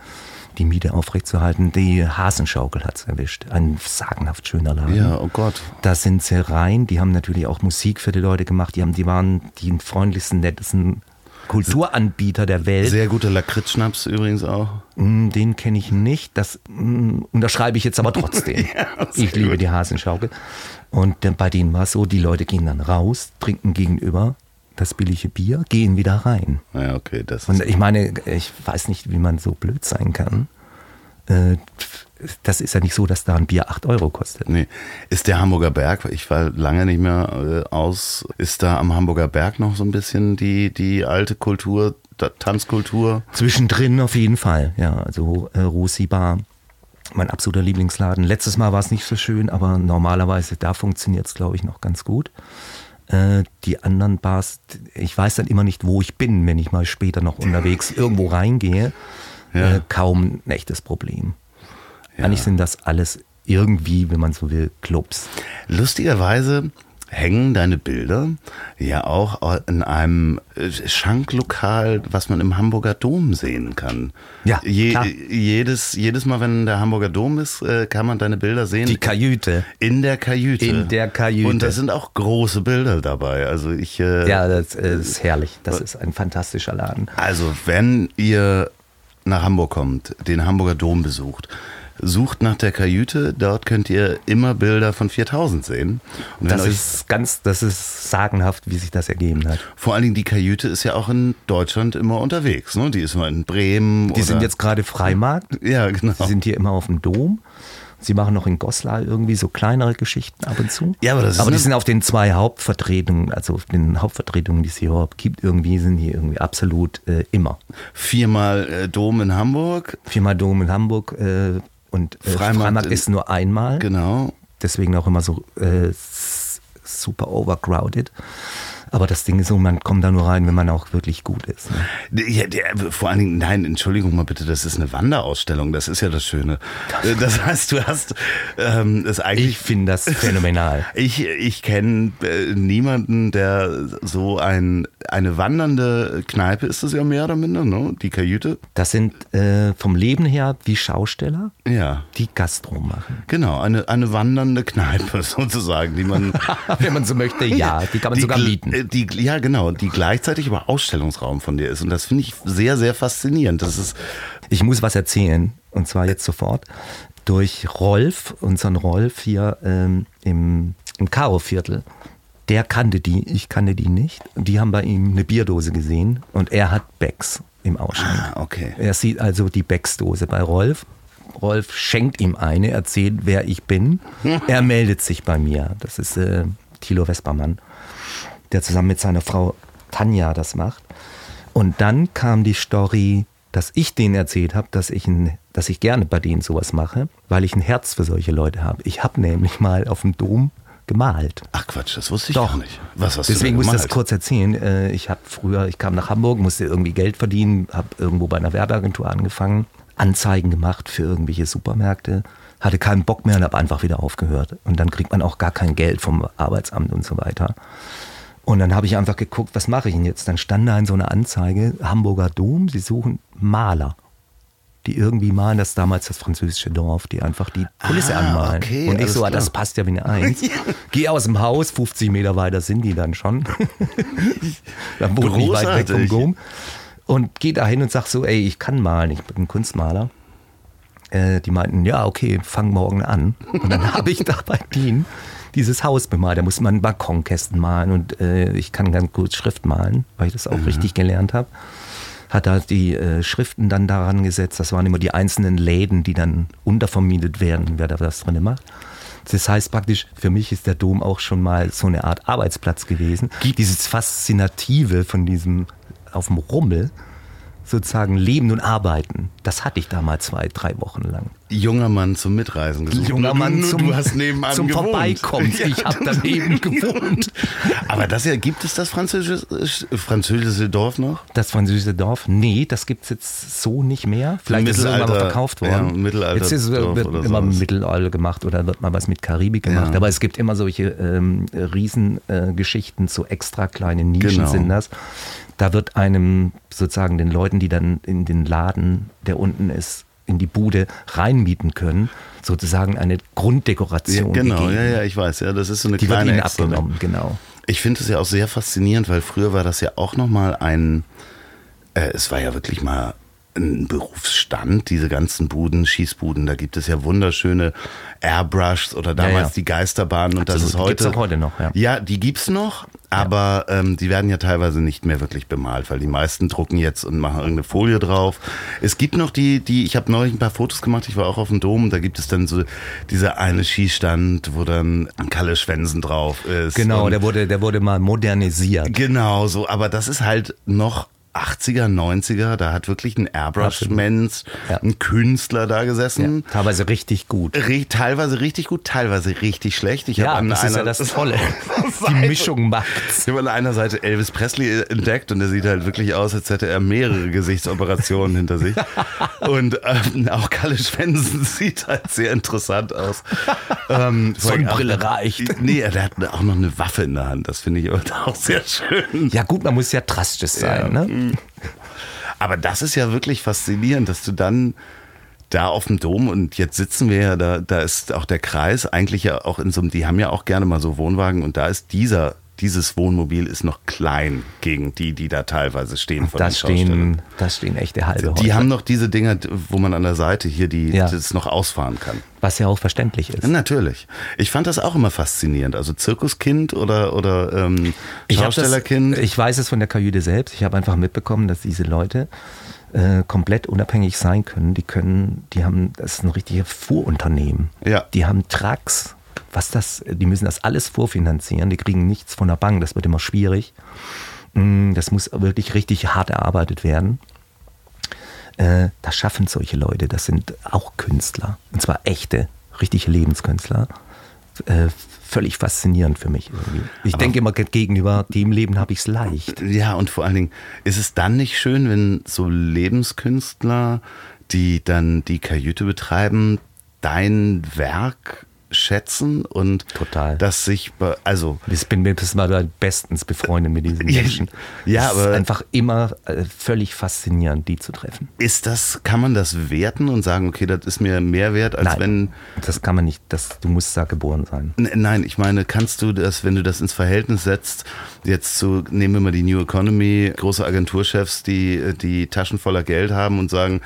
die Miete aufrechtzuerhalten. Die Hasenschaukel hat es erwischt. Ein sagenhaft schöner Laden. Ja, oh Gott. Da sind sie rein. Die haben natürlich auch Musik für die Leute gemacht. Die, haben, die waren die freundlichsten, nettesten Kulturanbieter der Welt. Sehr guter Lakritzschnaps übrigens auch. Mm, Den kenne ich nicht. Das mm, unterschreibe ich jetzt aber trotzdem. *laughs* ich liebe die Hasenschaukel. Und dann bei denen war es so, die Leute gehen dann raus, trinken gegenüber das billige Bier, gehen wieder rein. Ja, okay, das Und ich meine, ich weiß nicht, wie man so blöd sein kann. Äh, Das ist ja nicht so, dass da ein Bier 8 Euro kostet. Nee. Ist der Hamburger Berg, ich war lange nicht mehr äh, aus, ist da am Hamburger Berg noch so ein bisschen die, die alte Kultur, Tanzkultur? Zwischendrin auf jeden Fall, ja. Also äh, Rosi Bar, mein absoluter Lieblingsladen. Letztes Mal war es nicht so schön, aber normalerweise da funktioniert es, glaube ich, noch ganz gut. Äh, die anderen Bars, ich weiß dann immer nicht, wo ich bin, wenn ich mal später noch unterwegs irgendwo reingehe. Ja. Äh, kaum ein echtes Problem. Eigentlich sind das alles irgendwie, wenn man so will, Clubs. Lustigerweise hängen deine Bilder ja auch in einem äh, Schanklokal, was man im Hamburger Dom sehen kann. Ja, Je, klar. jedes, jedes Mal, wenn der Hamburger Dom ist, äh, kann man deine Bilder sehen. Die Kajüte. in der Kajüte. In der Kajüte. Und da sind auch große Bilder dabei. Also ich. Äh, Ja, das äh, ist herrlich. Das ist ein fantastischer Laden. Also, wenn ihr nach Hamburg kommt, den Hamburger Dom besucht, sucht nach der Kajüte. Dort könnt ihr immer Bilder von 4000 sehen. Und das ist ganz, das ist sagenhaft, wie sich das ergeben hat. Vor allen Dingen die Kajüte ist ja auch in Deutschland immer unterwegs. Ne? Die ist immer in Bremen. Die sind jetzt gerade Freimarkt. Ja, genau. Die sind hier immer auf dem Dom. Sie machen noch in Goslar irgendwie so kleinere Geschichten ab und zu. Ja, aber das ist aber die eine- sind auf den zwei Hauptvertretungen, also auf den Hauptvertretungen, die es hier überhaupt gibt, irgendwie sind hier irgendwie absolut äh, immer. Viermal äh, Dom in Hamburg. Viermal Dom in Hamburg äh, und äh, Freimarkt Freimarkt, ist nur einmal. Genau. Deswegen auch immer so äh, super overcrowded. Aber das Ding ist so, man kommt da nur rein, wenn man auch wirklich gut ist. Ne? Ja, der, vor allen Dingen, nein, Entschuldigung mal bitte, das ist eine Wanderausstellung, das ist ja das Schöne. Das heißt, du hast ähm, das eigentlich. Ich finde das phänomenal. *laughs* Ich, ich kenne äh, niemanden, der so ein, eine wandernde Kneipe ist das ja mehr oder minder, ne? Die Kajüte. Das sind äh, vom Leben her wie Schausteller, Ja. die Gastro machen. Genau, eine, eine wandernde Kneipe *laughs* sozusagen, die man. *laughs* Wenn man so möchte, ja, die kann man sogar gl- mieten. Äh, Die, ja, genau, die gleichzeitig aber Ausstellungsraum von dir ist. Und das finde ich sehr, sehr faszinierend. Das ist, Ich muss was erzählen, und zwar jetzt sofort. Durch Rolf, unseren Rolf hier ähm, im, im Karo-Viertel. Der kannte die, ich kannte die nicht. Die haben bei ihm eine Bierdose gesehen und er hat Becks im Ausschank. Ah, okay. Er sieht also die Becks-Dose bei Rolf. Rolf schenkt ihm eine, erzählt, wer ich bin. *laughs* Er meldet sich bei mir. Das ist äh, Thilo Vespermann, der zusammen mit seiner Frau Tanja das macht. Und dann kam die Story, dass ich denen erzählt habe, dass ich, ein, dass ich gerne bei denen sowas mache, weil ich ein Herz für solche Leute habe. Ich habe nämlich mal auf dem Dom gemalt. ach Quatsch, das wusste ich Doch. gar nicht. Was hast Deswegen du muss denn ich das kurz erzählen. Äh, Ich habe früher, ich kam nach Hamburg, musste irgendwie Geld verdienen, habe irgendwo bei einer Werbeagentur angefangen, Anzeigen gemacht für irgendwelche Supermärkte, hatte keinen Bock mehr und habe einfach wieder aufgehört. Und dann kriegt man auch gar kein Geld vom Arbeitsamt und so weiter. Und dann habe ich einfach geguckt, was mache ich denn jetzt? Dann stand da in so einer Anzeige, Hamburger Dom, sie suchen Maler. Die irgendwie malen, das damals das französische Dorf, die einfach die Kulisse Ah, anmalen. okay, und ich so, ah, klar. das passt ja wie eine Eins. *laughs* Geh aus dem Haus, 50 Meter weiter sind die dann schon. *laughs* dann wohnt nicht weit weg vom. Dom. Und geh da hin und sag so, ey, ich kann malen, ich bin Kunstmaler. Äh, die meinten, ja, okay, fang morgen an. Und dann *laughs* habe ich da bei denen dieses Haus bemalt. Da muss man Balkonkästen malen und äh, ich kann ganz gut Schrift malen, weil ich das auch richtig gelernt habe. Hat da die äh, Schriften dann daran gesetzt. Das waren immer die einzelnen Läden, die dann untervermietet werden, wer da was drin macht. Das heißt praktisch, für mich ist der Dom auch schon mal so eine Art Arbeitsplatz gewesen. Dieses Faszinative von diesem auf dem Rummel sozusagen Leben und Arbeiten, das hatte ich damals zwei, drei Wochen lang. Junger Mann zum Mitreisen gesucht. Junger Mann zum, du hast nebenan zum gewohnt. Vorbeikommen. Ich habe daneben *laughs* gewohnt. Aber das ja, gibt es das französische, französische Dorf noch? Das französische Dorf, nee, das gibt es jetzt so nicht mehr. Vielleicht ist es irgendwann mal verkauft ja, worden. Mittelalter- jetzt ist, wird immer sowas. Mittelalter gemacht oder wird mal was mit Karibik gemacht. Ja. Aber es gibt immer solche ähm, Riesengeschichten, äh, so extra kleine Nischen Genau. sind das. Da wird einem sozusagen den Leuten, die dann in den Laden, der unten ist, in die Bude reinmieten können, sozusagen eine Ja, Grunddekoration genau, gegeben. ja, ja, ich weiß, ja, das ist so eine Die wird kleine ihnen Extra- abgenommen, genau. Ich finde es ja auch sehr faszinierend, weil früher war das ja auch nochmal ein, äh, es war ja wirklich mal ein Berufsstand, diese ganzen Buden, Schießbuden, da gibt es ja wunderschöne Airbrushs oder damals Ja, ja. die Geisterbahnen und das Absolut, ist die heute. gibt's auch heute noch, ja. Ja, die gibt's noch, aber ähm, die werden ja teilweise nicht mehr wirklich bemalt, weil die meisten drucken jetzt und machen irgendeine Folie drauf. Es gibt noch die, die, ich habe neulich ein paar Fotos gemacht, ich war auch auf dem Dom, da gibt es dann so dieser eine Schießstand, wo dann Kalle Schwensen drauf ist. Genau, der wurde, der wurde mal modernisiert. Genau so, aber das ist halt noch 80er, 90er, da hat wirklich ein Airbrush-Mensch, Ja. ein Künstler da gesessen. Ja, teilweise richtig gut. Ri- Teilweise richtig gut, teilweise richtig schlecht. Ich Ja, an das ist ja das Tolle. *laughs* Die Mischung macht's. Ich habe an einer Seite Elvis Presley entdeckt und der sieht halt wirklich aus, als hätte er mehrere Gesichtsoperationen hinter sich. *laughs* Und ähm, auch Kalle Schwensen *laughs* sieht halt sehr interessant aus. Ähm, Sonnenbrille reicht. Nee, der hat auch noch eine Waffe in der Hand. Das finde ich aber auch sehr schön. Ja gut, man muss ja drastisch sein. Ja. Ne? *laughs* Aber das ist ja wirklich faszinierend, dass du dann da auf dem Dom und jetzt sitzen wir ja, da, da ist auch der Kreis eigentlich ja auch in so einem, die haben ja auch gerne mal so Wohnwagen und da ist dieser dieses Wohnmobil ist noch klein gegen die, die da teilweise stehen. Von Da stehen, da stehen echte halbe Die Häuser. haben noch diese Dinger, wo man an der Seite hier die, Ja. das noch ausfahren kann. was ja auch verständlich ist. Natürlich. Ich fand das auch immer faszinierend. Also Zirkuskind oder, oder ähm, Ich das- Schaustellerkind. Ich weiß es von der Kajüte selbst. Ich habe einfach mitbekommen, dass diese Leute äh, komplett unabhängig sein können. Die können, die haben, das ist ein richtiges Fuhrunternehmen. Ja. Die haben Trucks. Was das, die müssen das alles vorfinanzieren. Die kriegen nichts von der Bank. Das wird immer schwierig. Mm, Das muss wirklich richtig hart erarbeitet werden. Äh, das schaffen solche Leute. Das sind auch Künstler. Und zwar echte, richtige Lebenskünstler. Äh, völlig faszinierend für mich irgendwie. Ich denke immer gegenüber dem Leben habe ich es leicht. Ja, und vor allen Dingen, ist es dann nicht schön, wenn so Lebenskünstler, die dann die Kajüte betreiben, dein Werk schätzen und Total. dass sich, also Ich bin mir das mal bestens befreundet mit diesen *laughs* Menschen. Ja, Es ist aber- einfach immer äh, völlig faszinierend, die zu treffen. ist das, kann man das werten und sagen, okay, das ist mir mehr wert, als Nein, wenn das kann man nicht. Das, du musst da geboren sein. Nein, ich meine, kannst du das, wenn du das ins Verhältnis setzt, jetzt zu, nehmen wir mal die New Economy, große Agenturchefs, die, die Taschen voller Geld haben und sagen,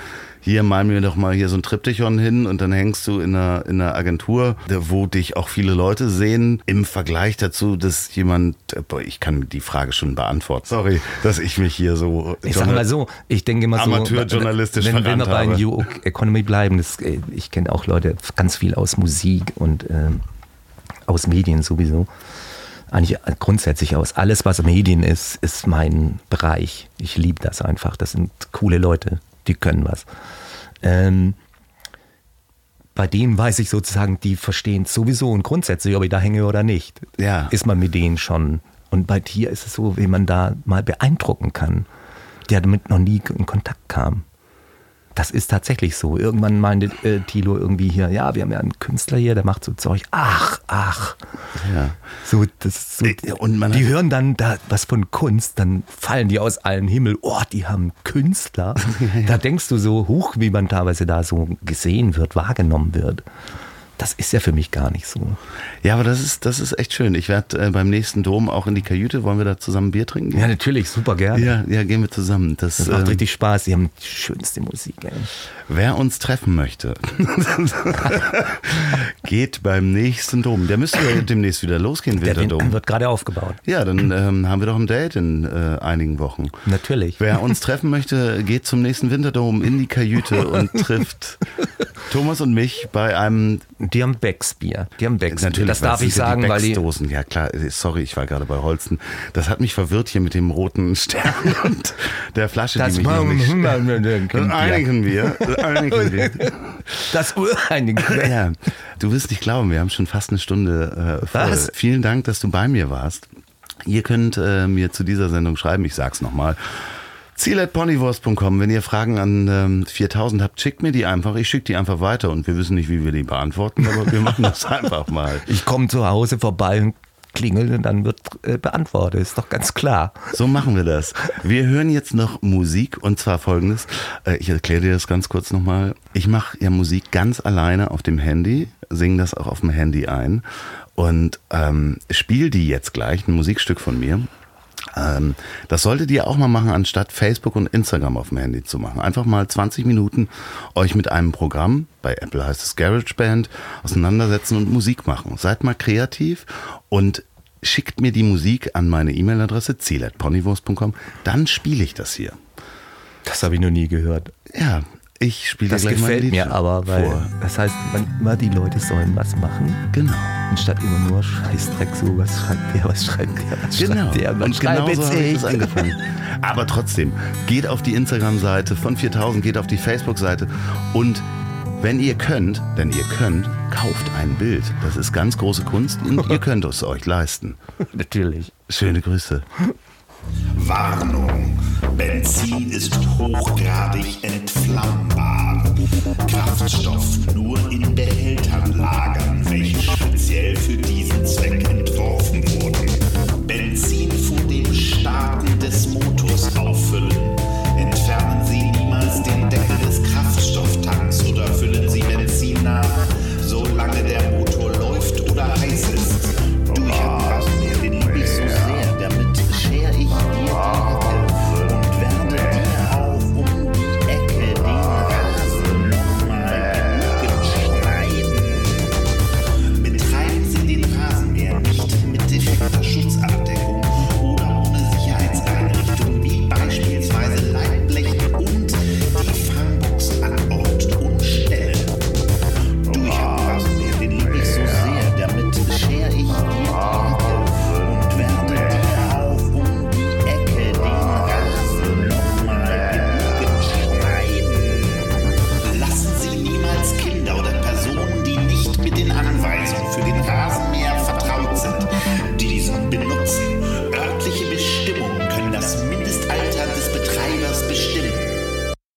hier mal mir doch mal hier so ein Triptychon hin und dann hängst du in einer, in einer Agentur, wo dich auch viele Leute sehen, im Vergleich dazu, dass jemand, äh, boah, ich kann die Frage schon beantworten. Sorry, dass ich mich hier so. Ich sag mal so, ich denke immer so, Amateurjournalistisch wenn, wenn wir bei. New Economy bleiben, das, äh, ich kenne auch Leute ganz viel aus Musik und ähm, aus Medien sowieso. Eigentlich grundsätzlich aus. Alles, was Medien ist, ist mein Bereich. Ich liebe das einfach. Das sind coole Leute, die können was. Ähm, bei denen weiß ich sozusagen, die verstehen sowieso und grundsätzlich, ob ich da hänge oder nicht. Ja. Ist man mit denen schon. Und bei dir ist es so, wie man da mal beeindrucken kann, der damit noch nie in Kontakt kam. Das ist tatsächlich so. Irgendwann meinte äh, Thilo irgendwie hier, ja, wir haben ja einen Künstler hier, der macht so Zeug. Ach, ach. Ja. So, das so, Äh, und man die hören dann da was von Kunst, dann fallen die aus allen Himmel. Oh, die haben Künstler. *laughs* Da denkst du so hoch, wie man teilweise da so gesehen wird, wahrgenommen wird. Das ist ja für mich gar nicht so. Ja, aber das ist, das ist echt schön. Ich werde äh, beim nächsten Dom auch in die Kajüte. Wollen wir da zusammen Bier trinken? Ja, natürlich, super gerne. Ja, ja, gehen wir zusammen. Das, Das macht äh, richtig Spaß. Die haben die schönste Musik. Ey. Wer uns treffen möchte, *laughs* geht beim nächsten Dom. Der müsste ja demnächst wieder losgehen, Der Winterdom. wird gerade aufgebaut. Ja, dann ähm, haben wir doch ein Date in äh, einigen Wochen. Natürlich. Wer uns treffen möchte, geht zum nächsten Winterdom in die Kajüte und *laughs* trifft Thomas und mich bei einem. Die haben Becksbier. Die haben Becksbier. das weil darf ich sagen, die weil die. Becksdosen. Ja klar, äh, sorry, ich war gerade bei Holsten. Das hat mich verwirrt hier mit dem roten *laughs* Stern und der Flasche, Das die mich nicht. *laughs* Bier. Einigen wir. Einigen wir. *laughs* Das Ureinige. Ja, du wirst nicht glauben, wir haben schon fast eine Stunde äh, voll. Was? Vielen Dank, dass du bei mir warst. Ihr könnt äh, mir zu dieser Sendung schreiben, ich sag's nochmal. Ziel.ponywurst.com. Wenn ihr Fragen an ähm, 4000 habt, schickt mir die einfach. Ich schicke die einfach weiter und wir wissen nicht, wie wir die beantworten, aber wir machen das *laughs* einfach mal. Ich komme zu Hause vorbei und klingel und dann wird äh, beantwortet. Ist doch ganz klar. So machen wir das. Wir hören jetzt noch Musik und zwar folgendes. Äh, ich erkläre dir das ganz kurz nochmal. Ich mache ja Musik ganz alleine auf dem Handy, singe das auch auf dem Handy ein und ähm, spiele die jetzt gleich, ein Musikstück von mir. Ähm, das solltet ihr auch mal machen, anstatt Facebook und Instagram auf dem Handy zu machen. Einfach mal 20 Minuten euch mit einem Programm, bei Apple heißt es GarageBand, auseinandersetzen und Musik machen. Seid mal kreativ und schickt mir die Musik an meine E-Mail-Adresse ziel.ponywurst.com. Dann spiele ich das hier. Das habe ich noch nie gehört. Ja, ich spiele Das gefällt mir aber, weil vor. das heißt, manchmal die Leute sollen was machen, Genau. anstatt immer nur Scheißdreck so, was schreibt der, was schreibt der, was Genau. schreibt der, was Und schreibt genau so ich angefangen. Aber trotzdem, geht auf die Instagram-Seite von 4000, geht auf die Facebook-Seite und wenn ihr könnt, denn ihr könnt, kauft ein Bild. Das ist ganz große Kunst und ihr *laughs* könnt es euch leisten. Natürlich. Schöne Grüße. Warnung. Benzin ist hochgradig entflammbar. Kraftstoff nur in Behältern lagern, welche speziell für diesen Zweck